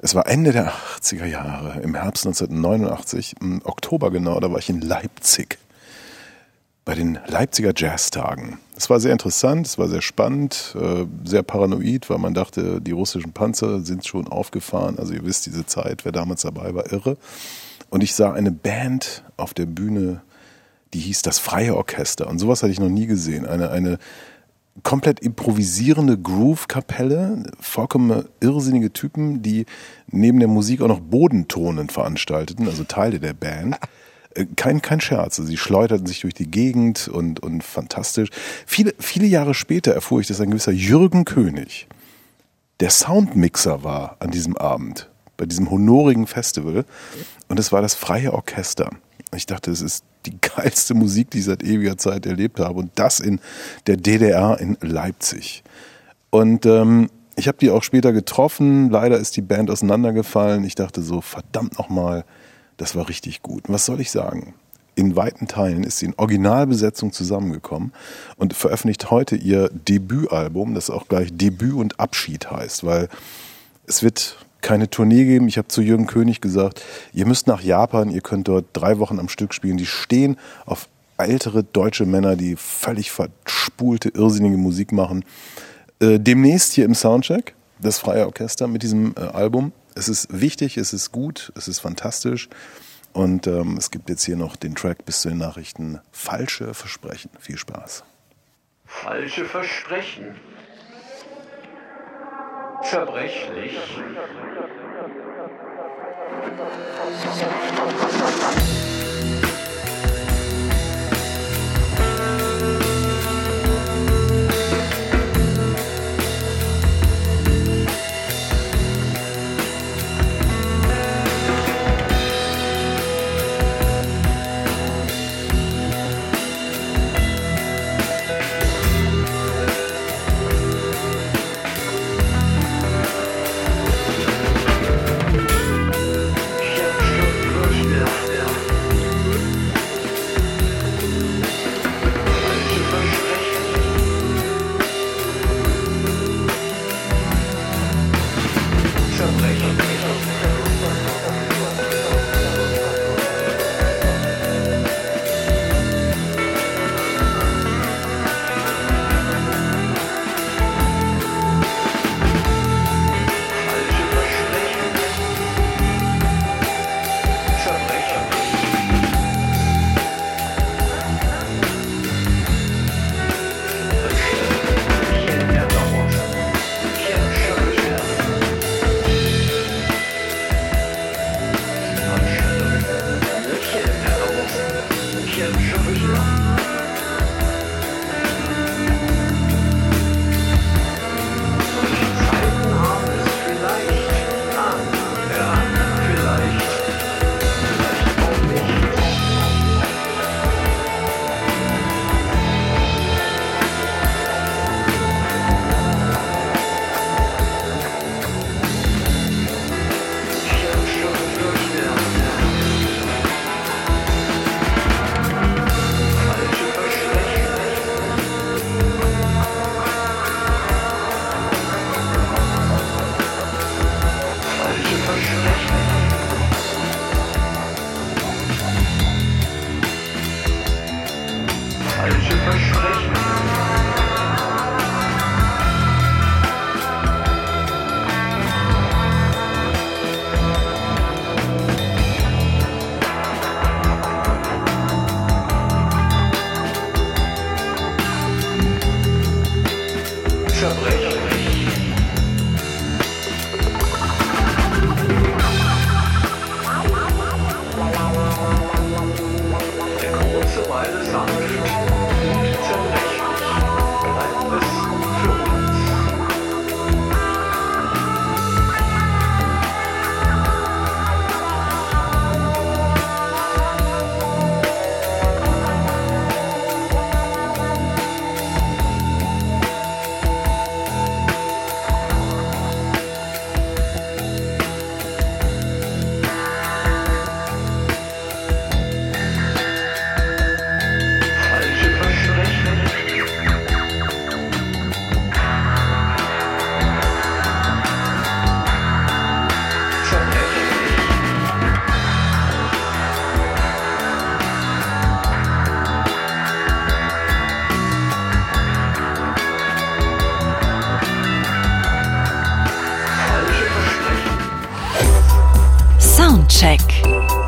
Es war Ende der 80er Jahre, im Herbst 1989, im Oktober genau, da war ich in Leipzig. Bei den Leipziger Jazztagen. Es war sehr interessant, es war sehr spannend, äh, sehr paranoid, weil man dachte, die russischen Panzer sind schon aufgefahren. Also ihr wisst, diese Zeit, wer damals dabei war, irre. Und ich sah eine Band auf der Bühne, die hieß das Freie Orchester. Und sowas hatte ich noch nie gesehen. Eine, eine komplett improvisierende Groove-Kapelle, vollkommen irrsinnige Typen, die neben der Musik auch noch Bodentonen veranstalteten, also Teile der Band. Äh, Kein, kein Scherz. Also sie schleuderten sich durch die Gegend und, und fantastisch. Viele, viele Jahre später erfuhr ich, dass ein gewisser Jürgen König der Soundmixer war an diesem Abend, bei diesem honorigen Festival. Und es war das Freie Orchester. Ich dachte, es ist die geilste Musik, die ich seit ewiger Zeit erlebt habe. Und das in der DDR in Leipzig. Und ähm, ich habe die auch später getroffen. Leider ist die Band auseinandergefallen. Ich dachte so, verdammt nochmal, das war richtig gut. Was soll ich sagen? In weiten Teilen ist sie in Originalbesetzung zusammengekommen und veröffentlicht heute ihr Debütalbum, das auch gleich Debüt und Abschied heißt, weil es wird keine Tournee geben. Ich habe zu Jürgen König gesagt, ihr müsst nach Japan, ihr könnt dort drei Wochen am Stück spielen. Die stehen auf ältere deutsche Männer, die völlig verspulte, irrsinnige Musik machen. Äh, demnächst hier im Soundcheck, das Freie Orchester mit diesem äh, Album. Es ist wichtig, es ist gut, es ist fantastisch. Und ähm, es gibt jetzt hier noch den Track bis zu den Nachrichten Falsche Versprechen. Viel Spaß. Falsche Versprechen. Zerbrechlich. Ich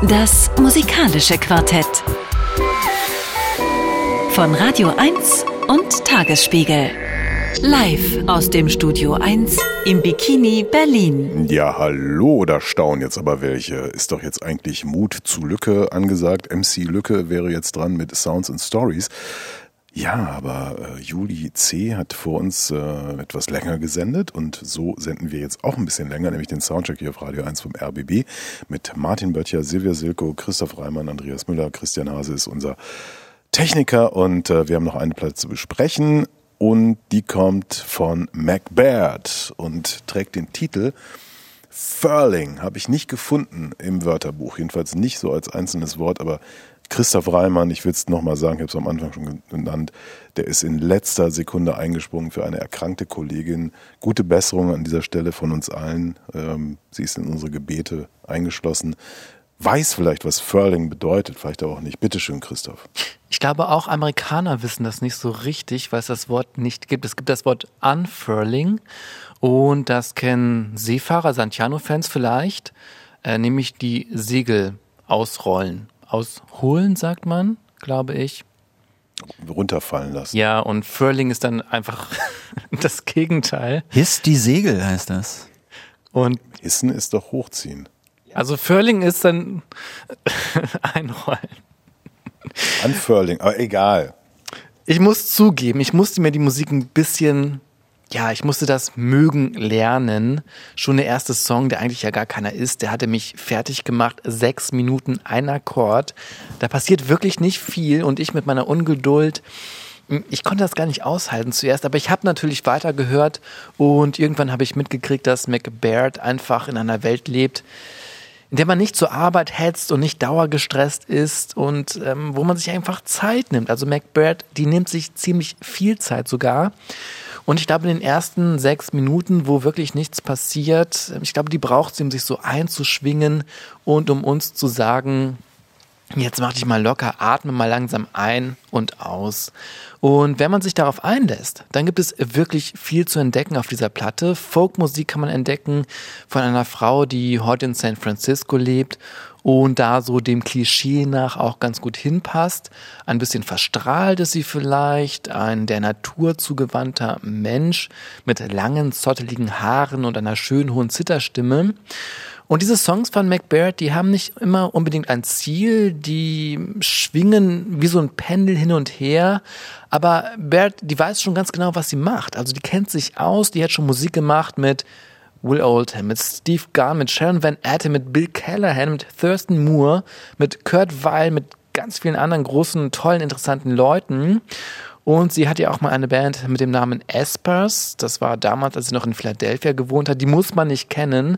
Das musikalische Quartett. Von Radio 1 und Tagesspiegel. Live aus dem Studio 1 im Bikini Berlin. Ja, hallo, da staunen jetzt aber welche. Ist doch jetzt eigentlich Mut zu Lücke angesagt. MC Lücke wäre jetzt dran mit Sounds and Stories. Ja, aber äh, Juli C. hat vor uns äh, etwas länger gesendet und so senden wir jetzt auch ein bisschen länger, nämlich den Soundcheck hier auf Radio 1 vom RBB mit Martin Böttcher, Silvia Silko, Christoph Reimann, Andreas Müller, Christian Hase ist unser Techniker und äh, wir haben noch eine Platz zu besprechen und die kommt von MacBaird und trägt den Titel Furling. Habe ich nicht gefunden im Wörterbuch, jedenfalls nicht so als einzelnes Wort, aber Christoph Reimann, ich will es nochmal sagen, ich habe es am Anfang schon genannt, der ist in letzter Sekunde eingesprungen für eine erkrankte Kollegin. Gute Besserung an dieser Stelle von uns allen. Ähm, sie ist in unsere Gebete eingeschlossen. Weiß vielleicht, was Furling bedeutet, vielleicht auch nicht. Bitte schön, Christoph. Ich glaube, auch Amerikaner wissen das nicht so richtig, weil es das Wort nicht gibt. Es gibt das Wort Unfurling und das kennen Seefahrer, Santiano-Fans vielleicht, äh, nämlich die Segel ausrollen ausholen, sagt man, glaube ich. Runterfallen lassen. Ja, und Furling ist dann einfach das Gegenteil. Hiss die Segel heißt das. Und Hissen ist doch hochziehen. Also Furling ist dann einrollen. Unfurling, aber egal. Ich muss zugeben, ich musste mir die Musik ein bisschen ja, ich musste das mögen lernen. Schon der erste Song, der eigentlich ja gar keiner ist, der hatte mich fertig gemacht. Sechs Minuten, ein Akkord. Da passiert wirklich nicht viel und ich mit meiner Ungeduld, hm, ich konnte das gar nicht aushalten zuerst, aber ich habe natürlich weitergehört und irgendwann habe ich mitgekriegt, dass McBaird einfach in einer Welt lebt, in der man nicht zur Arbeit hetzt und nicht dauergestresst ist und ähm, wo man sich einfach Zeit nimmt. Also McBaird, die nimmt sich ziemlich viel Zeit sogar. Und ich glaube, in den ersten sechs Minuten, wo wirklich nichts passiert, ich glaube, die braucht sie, um sich so einzuschwingen und um uns zu sagen, Jetzt mach dich mal locker, atme mal langsam ein und aus. Und wenn man sich darauf einlässt, dann gibt es wirklich viel zu entdecken auf dieser Platte. Folkmusik kann man entdecken von einer Frau, die heute in San Francisco lebt und da so dem Klischee nach auch ganz gut hinpasst. Ein bisschen verstrahlt ist sie vielleicht, ein der Natur zugewandter Mensch mit langen, zotteligen Haaren und einer schönen hohen Zitterstimme. Und diese Songs von McBaird, die haben nicht immer unbedingt ein Ziel, die schwingen wie so ein Pendel hin und her. Aber Baird, die weiß schon ganz genau, was sie macht. Also die kennt sich aus, die hat schon Musik gemacht mit Will Oldham, mit Steve Garn, mit Sharon Van Etten, mit Bill Callahan, mit Thurston Moore, mit Kurt Weil, mit ganz vielen anderen großen, tollen, interessanten Leuten. Und sie hat ja auch mal eine Band mit dem Namen Espers. Das war damals, als sie noch in Philadelphia gewohnt hat. Die muss man nicht kennen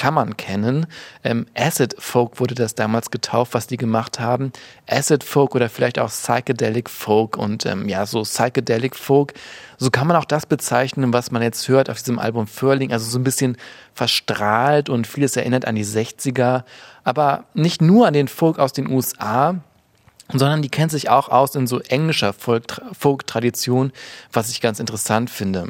kann man kennen. Ähm, Acid Folk wurde das damals getauft, was die gemacht haben. Acid Folk oder vielleicht auch Psychedelic Folk und ähm, ja, so Psychedelic Folk. So kann man auch das bezeichnen, was man jetzt hört auf diesem Album Furling. Also so ein bisschen verstrahlt und vieles erinnert an die 60er. Aber nicht nur an den Folk aus den USA, sondern die kennt sich auch aus in so englischer Folk-Tradition, was ich ganz interessant finde.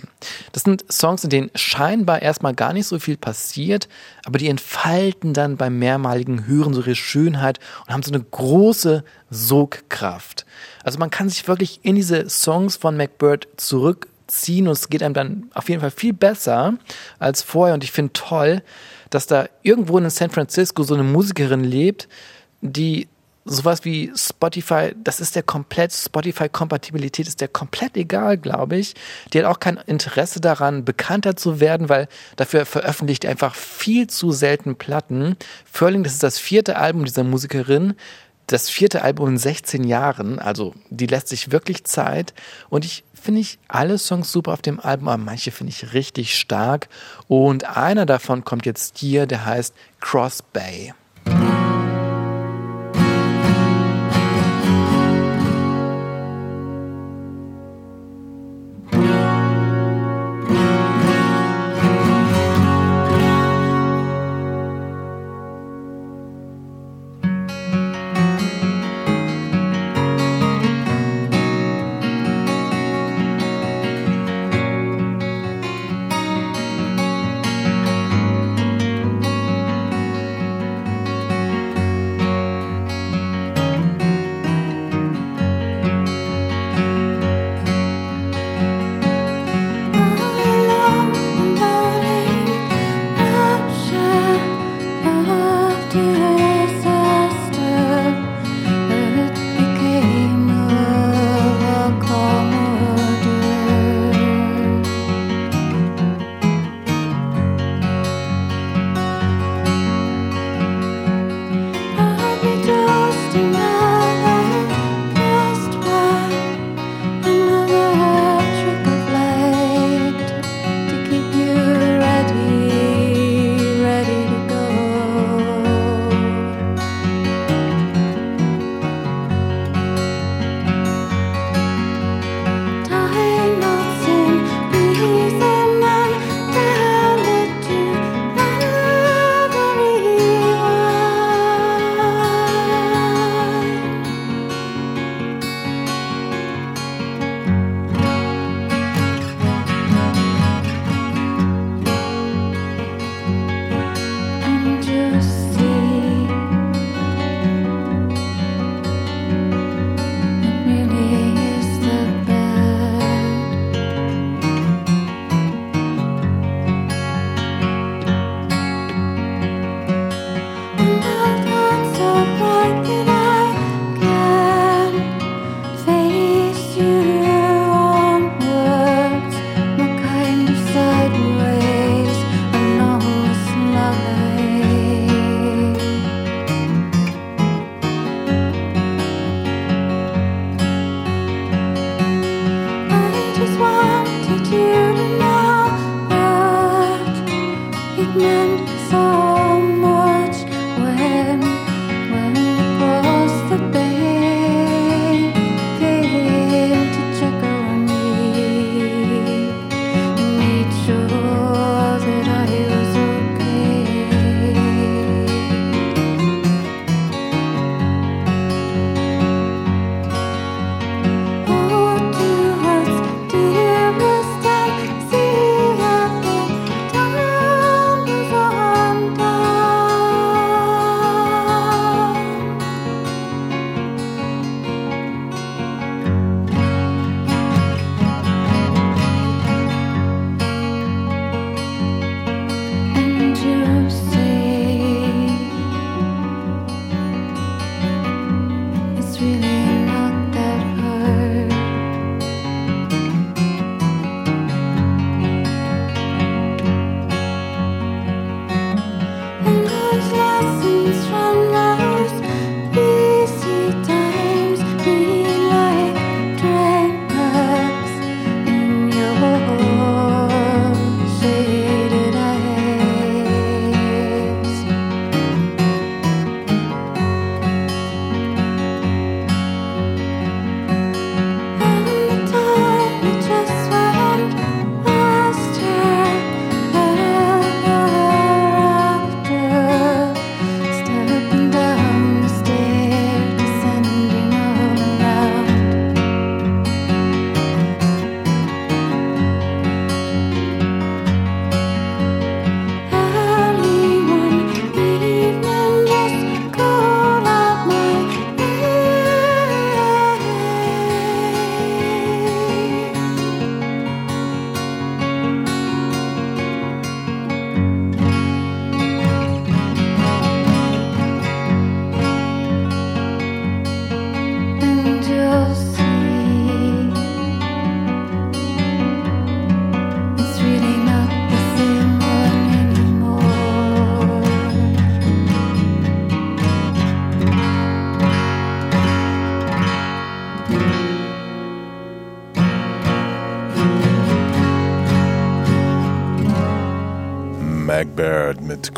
Das sind Songs, in denen scheinbar erstmal gar nicht so viel passiert, aber die entfalten dann beim mehrmaligen Hören so ihre Schönheit und haben so eine große Sogkraft. Also man kann sich wirklich in diese Songs von McBird zurückziehen und es geht einem dann auf jeden Fall viel besser als vorher und ich finde toll, dass da irgendwo in San Francisco so eine Musikerin lebt, die sowas wie Spotify, das ist der komplett, Spotify-Kompatibilität ist der komplett egal, glaube ich. Die hat auch kein Interesse daran, bekannter zu werden, weil dafür veröffentlicht er einfach viel zu selten Platten. Furling, das ist das vierte Album dieser Musikerin. Das vierte Album in 16 Jahren, also die lässt sich wirklich Zeit. Und ich finde ich alle Songs super auf dem Album, aber manche finde ich richtig stark. Und einer davon kommt jetzt hier, der heißt Cross Bay.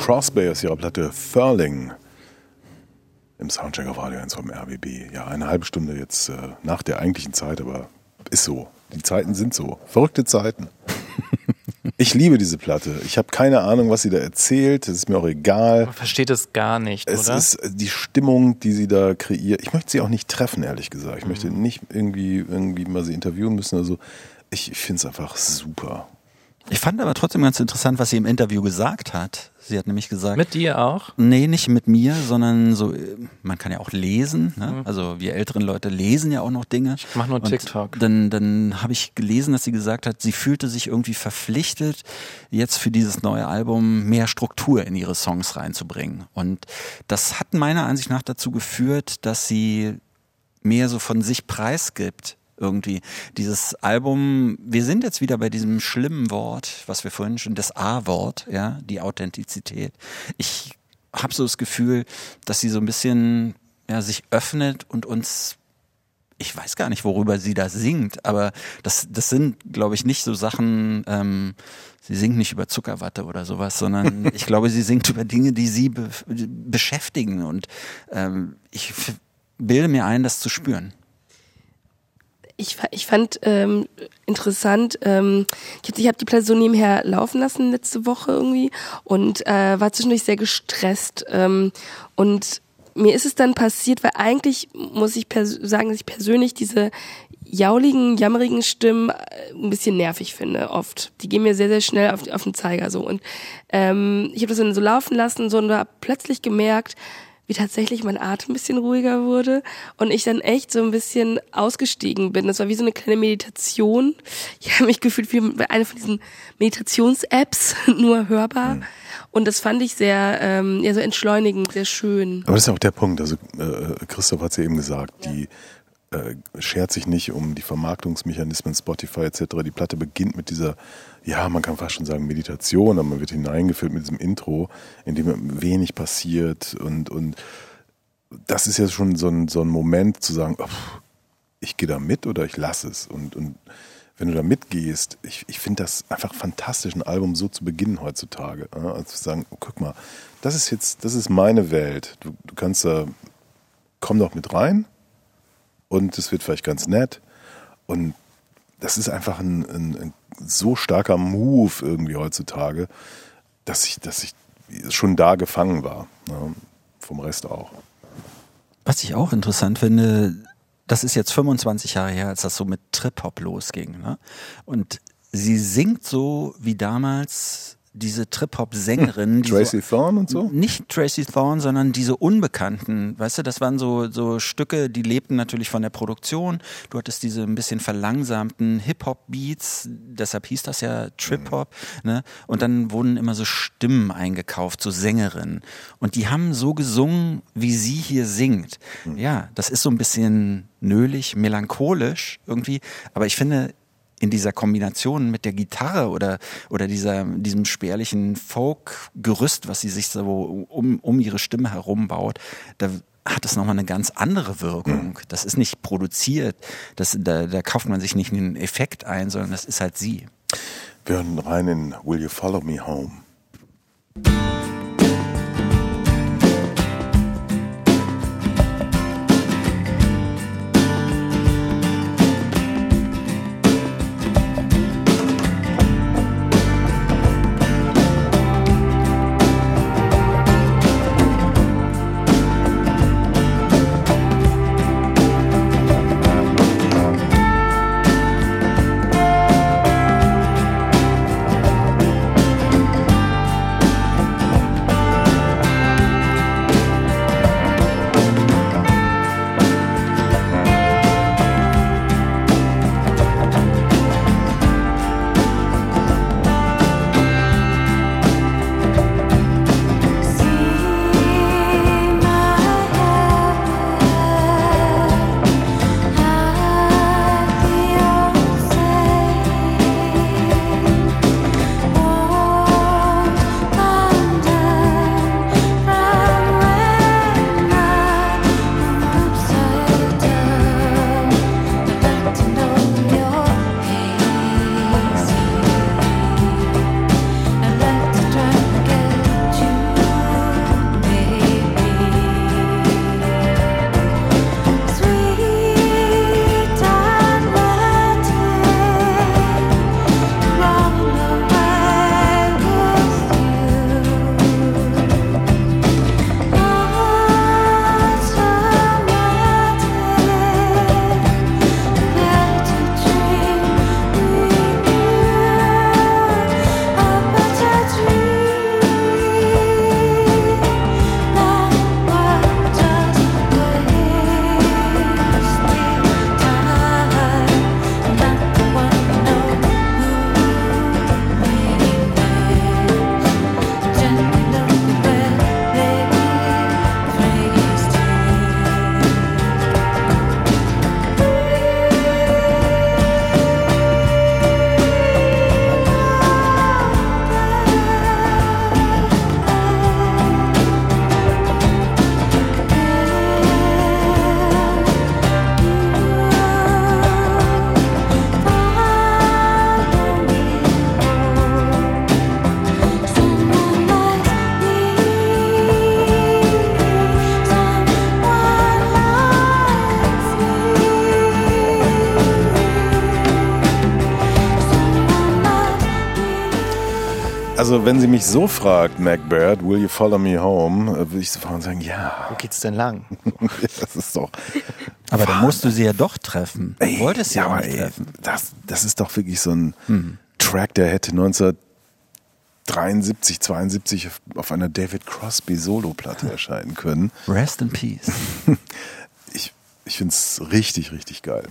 Crosby aus ihrer Platte Furling im Soundcheck auf Radio 1 vom RBB. Ja, eine halbe Stunde jetzt äh, nach der eigentlichen Zeit, aber ist so. Die Zeiten sind so. Verrückte Zeiten. Ich liebe diese Platte. Ich habe keine Ahnung, was sie da erzählt. Es ist mir auch egal. Man versteht es gar nicht, Es oder? ist die Stimmung, die sie da kreiert. Ich möchte sie auch nicht treffen, ehrlich gesagt. Ich möchte Mhm. nicht irgendwie, irgendwie mal sie interviewen müssen oder so. Ich, ich finde es einfach super. Ich fand aber trotzdem ganz interessant, was sie im Interview gesagt hat. Sie hat nämlich gesagt, Mit dir auch? Nee, nicht mit mir, sondern so, man kann ja auch lesen. Ne? Also wir älteren Leute lesen ja auch noch Dinge. Ich mach nur TikTok. Dann, dann habe ich gelesen, dass sie gesagt hat, sie fühlte sich irgendwie verpflichtet, jetzt für dieses neue Album mehr Struktur in ihre Songs reinzubringen. Und das hat meiner Ansicht nach dazu geführt, dass sie mehr so von sich preisgibt. Irgendwie. Dieses Album, wir sind jetzt wieder bei diesem schlimmen Wort, was wir vorhin schon, das A-Wort, ja, die Authentizität. Ich habe so das Gefühl, dass sie so ein bisschen ja, sich öffnet und uns ich weiß gar nicht, worüber sie da singt, aber das, das sind, glaube ich, nicht so Sachen, ähm, sie singt nicht über Zuckerwatte oder sowas, sondern ich glaube, sie singt über Dinge, die sie be beschäftigen und ähm, ich bilde mir ein, das zu spüren. Ich, ich fand ähm, interessant, ähm, ich habe die so nebenher laufen lassen letzte Woche irgendwie und äh, war zwischendurch sehr gestresst. Ähm, und mir ist es dann passiert, weil eigentlich muss ich sagen, dass ich persönlich diese jauligen, jammerigen Stimmen äh, ein bisschen nervig finde, oft. Die gehen mir sehr, sehr schnell auf, auf den Zeiger so. Und ähm, ich habe das dann so laufen lassen so, und da plötzlich gemerkt, wie tatsächlich mein Atem ein bisschen ruhiger wurde und ich dann echt so ein bisschen ausgestiegen bin. Das war wie so eine kleine Meditation. Ich habe mich gefühlt wie bei einer von diesen Meditations-Apps, nur hörbar. Und das fand ich sehr, ähm, ja, so entschleunigend, sehr schön. Aber das ist ja auch der Punkt. Also äh, Christoph hat es ja eben gesagt, die äh, schert sich nicht um die Vermarktungsmechanismen Spotify etc. Die Platte beginnt mit dieser, ja, man kann fast schon sagen Meditation, aber man wird hineingeführt mit diesem Intro, in dem wenig passiert und, und das ist ja schon so ein, so ein Moment zu sagen, oh, pff, ich gehe da mit oder ich lasse es. Und, und wenn du da mitgehst, ich, ich finde das einfach fantastisch, ein Album so zu beginnen heutzutage. Also zu sagen, oh, guck mal, das ist jetzt, das ist meine Welt. Du, du kannst da, komm doch mit rein und es wird vielleicht ganz nett. Und das ist einfach ein, ein, ein so starker Move irgendwie heutzutage, dass ich, dass ich schon da gefangen war. Ja, vom Rest auch. Was ich auch interessant finde, das ist jetzt 25 Jahre her, als das so mit Trip-Hop losging. Ne? Und sie singt so wie damals diese Trip-Hop-Sängerinnen. die Tracy Thorn und so? Nicht Tracy Thorn, sondern diese Unbekannten. Weißt du, das waren so, so Stücke, die lebten natürlich von der Produktion. Du hattest diese ein bisschen verlangsamten Hip-Hop-Beats, deshalb hieß das ja Trip-Hop. Ne? Und dann wurden immer so Stimmen eingekauft, so Sängerinnen. Und die haben so gesungen, wie sie hier singt. Ja, das ist so ein bisschen nölig, melancholisch irgendwie. Aber ich finde, in dieser Kombination mit der Gitarre oder, oder dieser, diesem spärlichen Folk-Gerüst, was sie sich so um, um ihre Stimme herum baut, da hat es nochmal eine ganz andere Wirkung. Das ist nicht produziert, das, da, da kauft man sich nicht einen Effekt ein, sondern das ist halt sie. Wir hören rein in Will You Follow Me Home? Also, wenn sie mich so fragt, Macbeth, will you follow me home, äh, würde ich sofort sagen, ja. Wo geht's denn lang? das ist doch. Aber dann musst du sie ja doch treffen. Du Ey, wolltest sie ja, aber ey, treffen. Das, das ist doch wirklich so ein Track, der hätte 1973, 72 auf einer David Crosby Solo-Platte erscheinen können. Rest in peace. Ich, finde es richtig, richtig geil.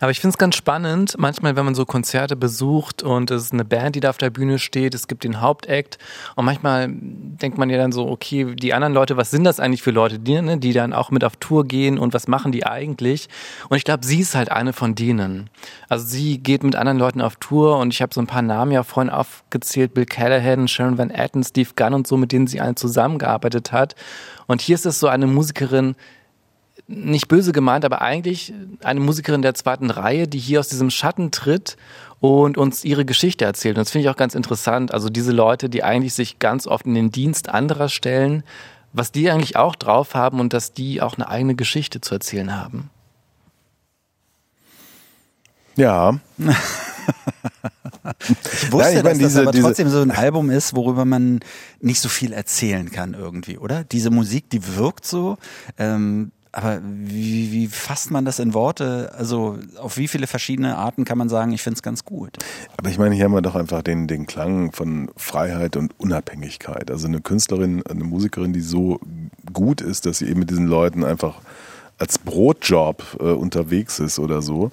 Aber ich finde es ganz spannend, manchmal, wenn man so Konzerte besucht und es ist eine Band, die da auf der Bühne steht, es gibt den Hauptakt und manchmal denkt man ja dann so, okay, die anderen Leute, was sind das eigentlich für Leute, die, ne, die dann auch mit auf Tour gehen und was machen die eigentlich? Und ich glaube, sie ist halt eine von denen. Also sie geht mit anderen Leuten auf Tour und ich habe so ein paar Namen ja vorhin aufgezählt, Bill Callahan, Sharon Van Etten, Steve Gunn und so, mit denen sie allen zusammengearbeitet hat. Und hier ist es so eine Musikerin, nicht böse gemeint, aber eigentlich eine Musikerin der zweiten Reihe, die hier aus diesem Schatten tritt und uns ihre Geschichte erzählt. Und das finde ich auch ganz interessant. Also diese Leute, die eigentlich sich ganz oft in den Dienst anderer stellen, was die eigentlich auch drauf haben und dass die auch eine eigene Geschichte zu erzählen haben. Ja, Ich wusste, Ja, ich meine, dass diese- das aber diese- trotzdem so ein Album ist, worüber man nicht so viel erzählen kann irgendwie, oder? Diese Musik, die wirkt so, ähm, aber wie, wie fasst man das in Worte? Also auf wie viele verschiedene Arten kann man sagen, ich finde es ganz gut? aber ich meine, hier haben wir doch einfach den, den Klang von Freiheit und Unabhängigkeit. Also eine Künstlerin, eine Musikerin, die so gut ist, dass sie eben mit diesen Leuten einfach als Brotjob äh, unterwegs ist oder so,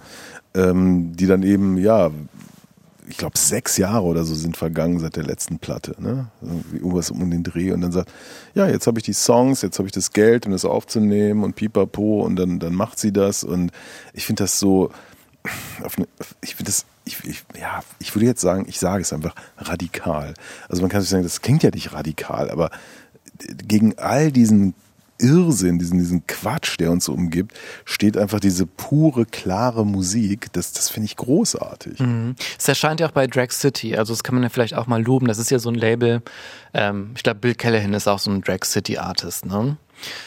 ähm, die dann eben, ja, ich glaube, sechs Jahre oder so sind vergangen seit der letzten Platte, ne? Irgendwas um den Dreh und dann sagt, ja, jetzt habe ich die Songs, jetzt habe ich das Geld, um das aufzunehmen und pipapo und dann, dann macht sie das und ich finde das so, eine, ich finde das, ich, ich, ja, ich würde jetzt sagen, ich sage es einfach radikal. Also man kann sich sagen, das klingt ja nicht radikal, aber gegen all diesen Irrsinn, diesen, diesen Quatsch, der uns so umgibt, steht einfach diese pure, klare Musik. Das, das finde ich großartig. Es erscheint ja auch bei Drag City, also das kann man ja vielleicht auch mal loben. Das ist ja so ein Label. Ähm, ich glaube, Bill Callahan ist auch so ein Drag City Artist. Ne?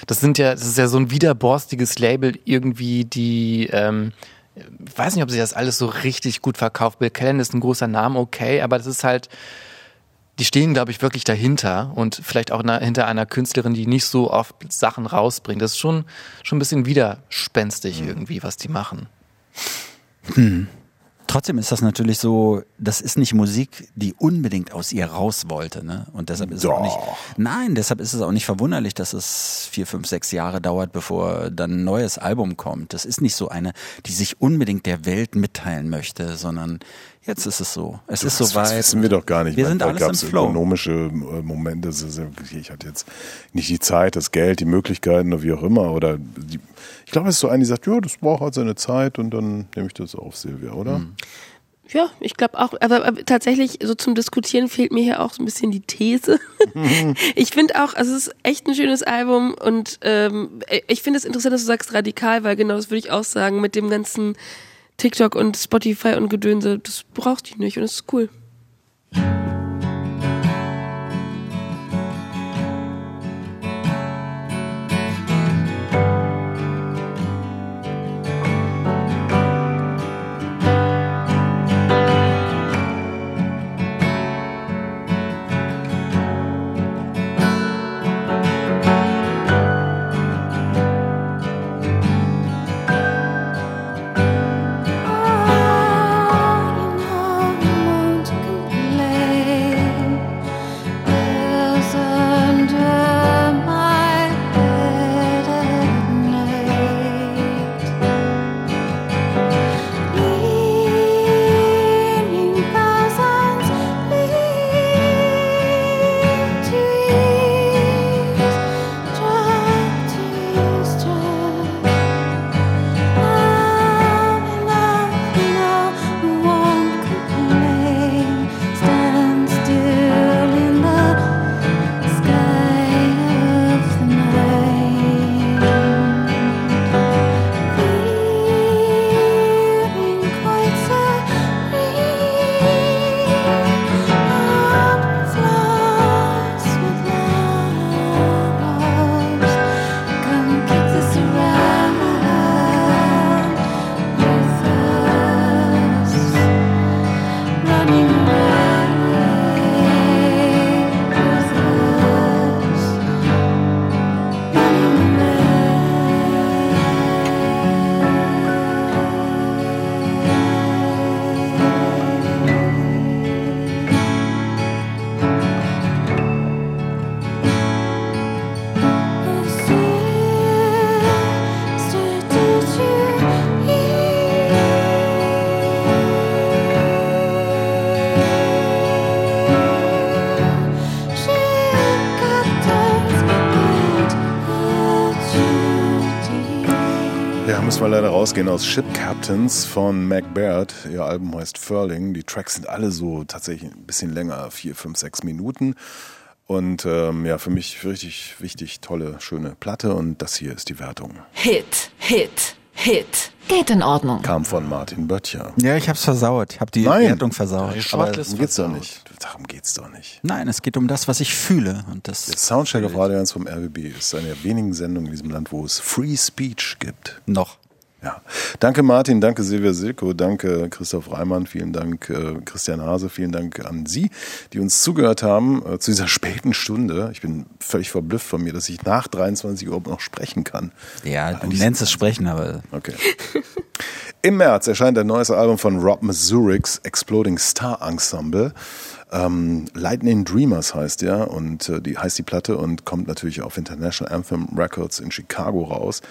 Das sind ja, das ist ja so ein widerborstiges Label irgendwie, die ähm, ich weiß nicht, ob sich das alles so richtig gut verkauft. Bill Callahan ist ein großer Name, okay, aber das ist halt, die stehen, glaube ich, wirklich dahinter und vielleicht auch hinter einer Künstlerin, die nicht so oft Sachen rausbringt. Das ist schon, schon ein bisschen widerspenstig irgendwie, was die machen. Trotzdem ist das natürlich so, das ist nicht Musik, die unbedingt aus ihr raus wollte, ne? Und deshalb ist es auch nicht. Doch. Nein, deshalb ist es auch nicht verwunderlich, dass es vier, fünf, sechs Jahre dauert, bevor dann ein neues Album kommt. Das ist nicht so eine, die sich unbedingt der Welt mitteilen möchte, sondern jetzt ist es so. Es ist das, soweit. das wissen wir doch gar nicht. Wir sind da alles gab's im Flow. ökonomische äh, Momente. Ist Ich hatte jetzt nicht die Zeit, das Geld, die Möglichkeiten oder wie auch immer. Oder die, ich glaube, es ist so ein, die sagt, ja, das braucht halt seine Zeit und dann nehme ich das auf, Silvia, oder? Hm. Ja, ich glaube auch, aber, aber tatsächlich so zum Diskutieren fehlt mir hier auch so ein bisschen die These. ich finde auch, also es ist echt ein schönes Album und ähm, ich finde es interessant, dass du sagst radikal, weil genau das würde ich auch sagen mit dem ganzen TikTok und Spotify und Gedönse, das brauchst du nicht und es ist cool. Wir leider rausgehen aus Ship Captains von Mac Baird. Ihr Album heißt Furling. Die Tracks sind alle so tatsächlich ein bisschen länger, vier, fünf, sechs Minuten. Und ähm, ja, für mich richtig wichtig, tolle, schöne Platte. Und das hier ist die Wertung. Hit, Hit, Hit. Geht in Ordnung. Kam von Martin Böttcher. Ja, ich hab's versaut. Ich hab die Nein. Wertung versaut. Die Aber darum geht's doch nicht. Darum geht's doch nicht. Nein, es geht um das, was ich fühle. Und das Der Soundcheck auf Radio 1 vom RBB ist eine der wenigen Sendungen in diesem Land, wo es Free Speech gibt. noch. Ja. Danke Martin, danke Silvia Silko, danke Christoph Reimann, vielen Dank äh, Christian Hase, vielen Dank an Sie, die uns zugehört haben äh, zu dieser späten Stunde. Ich bin völlig verblüfft von mir, dass ich nach 23 Uhr noch sprechen kann. Ja, du nennst es Sprechen, aber Okay. Im März erscheint ein neues Album von Rob Mazurik's Exploding Star Ensemble. Ähm, Lightning Dreamers heißt der und äh, die heißt die Platte und kommt natürlich auf International Anthem Records in Chicago raus.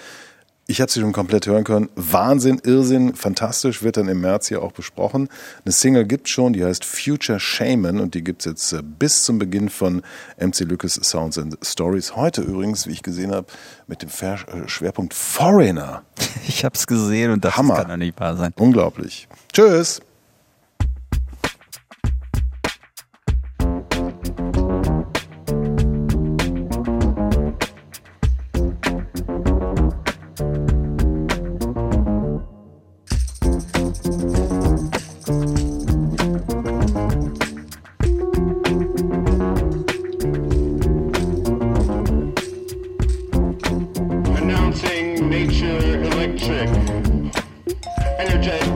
Ich habe sie schon komplett hören können. Wahnsinn, Irrsinn, fantastisch, wird dann im März hier auch besprochen. Eine Single gibt schon, die heißt Future Shaman und die gibt's jetzt äh, bis zum Beginn von MC Lückes Sounds and Stories. Heute übrigens, wie ich gesehen habe, mit dem äh, Schwerpunkt Foreigner. ich hab's gesehen und das Hammer. kann doch nicht wahr sein. Unglaublich. Tschüss. DJ.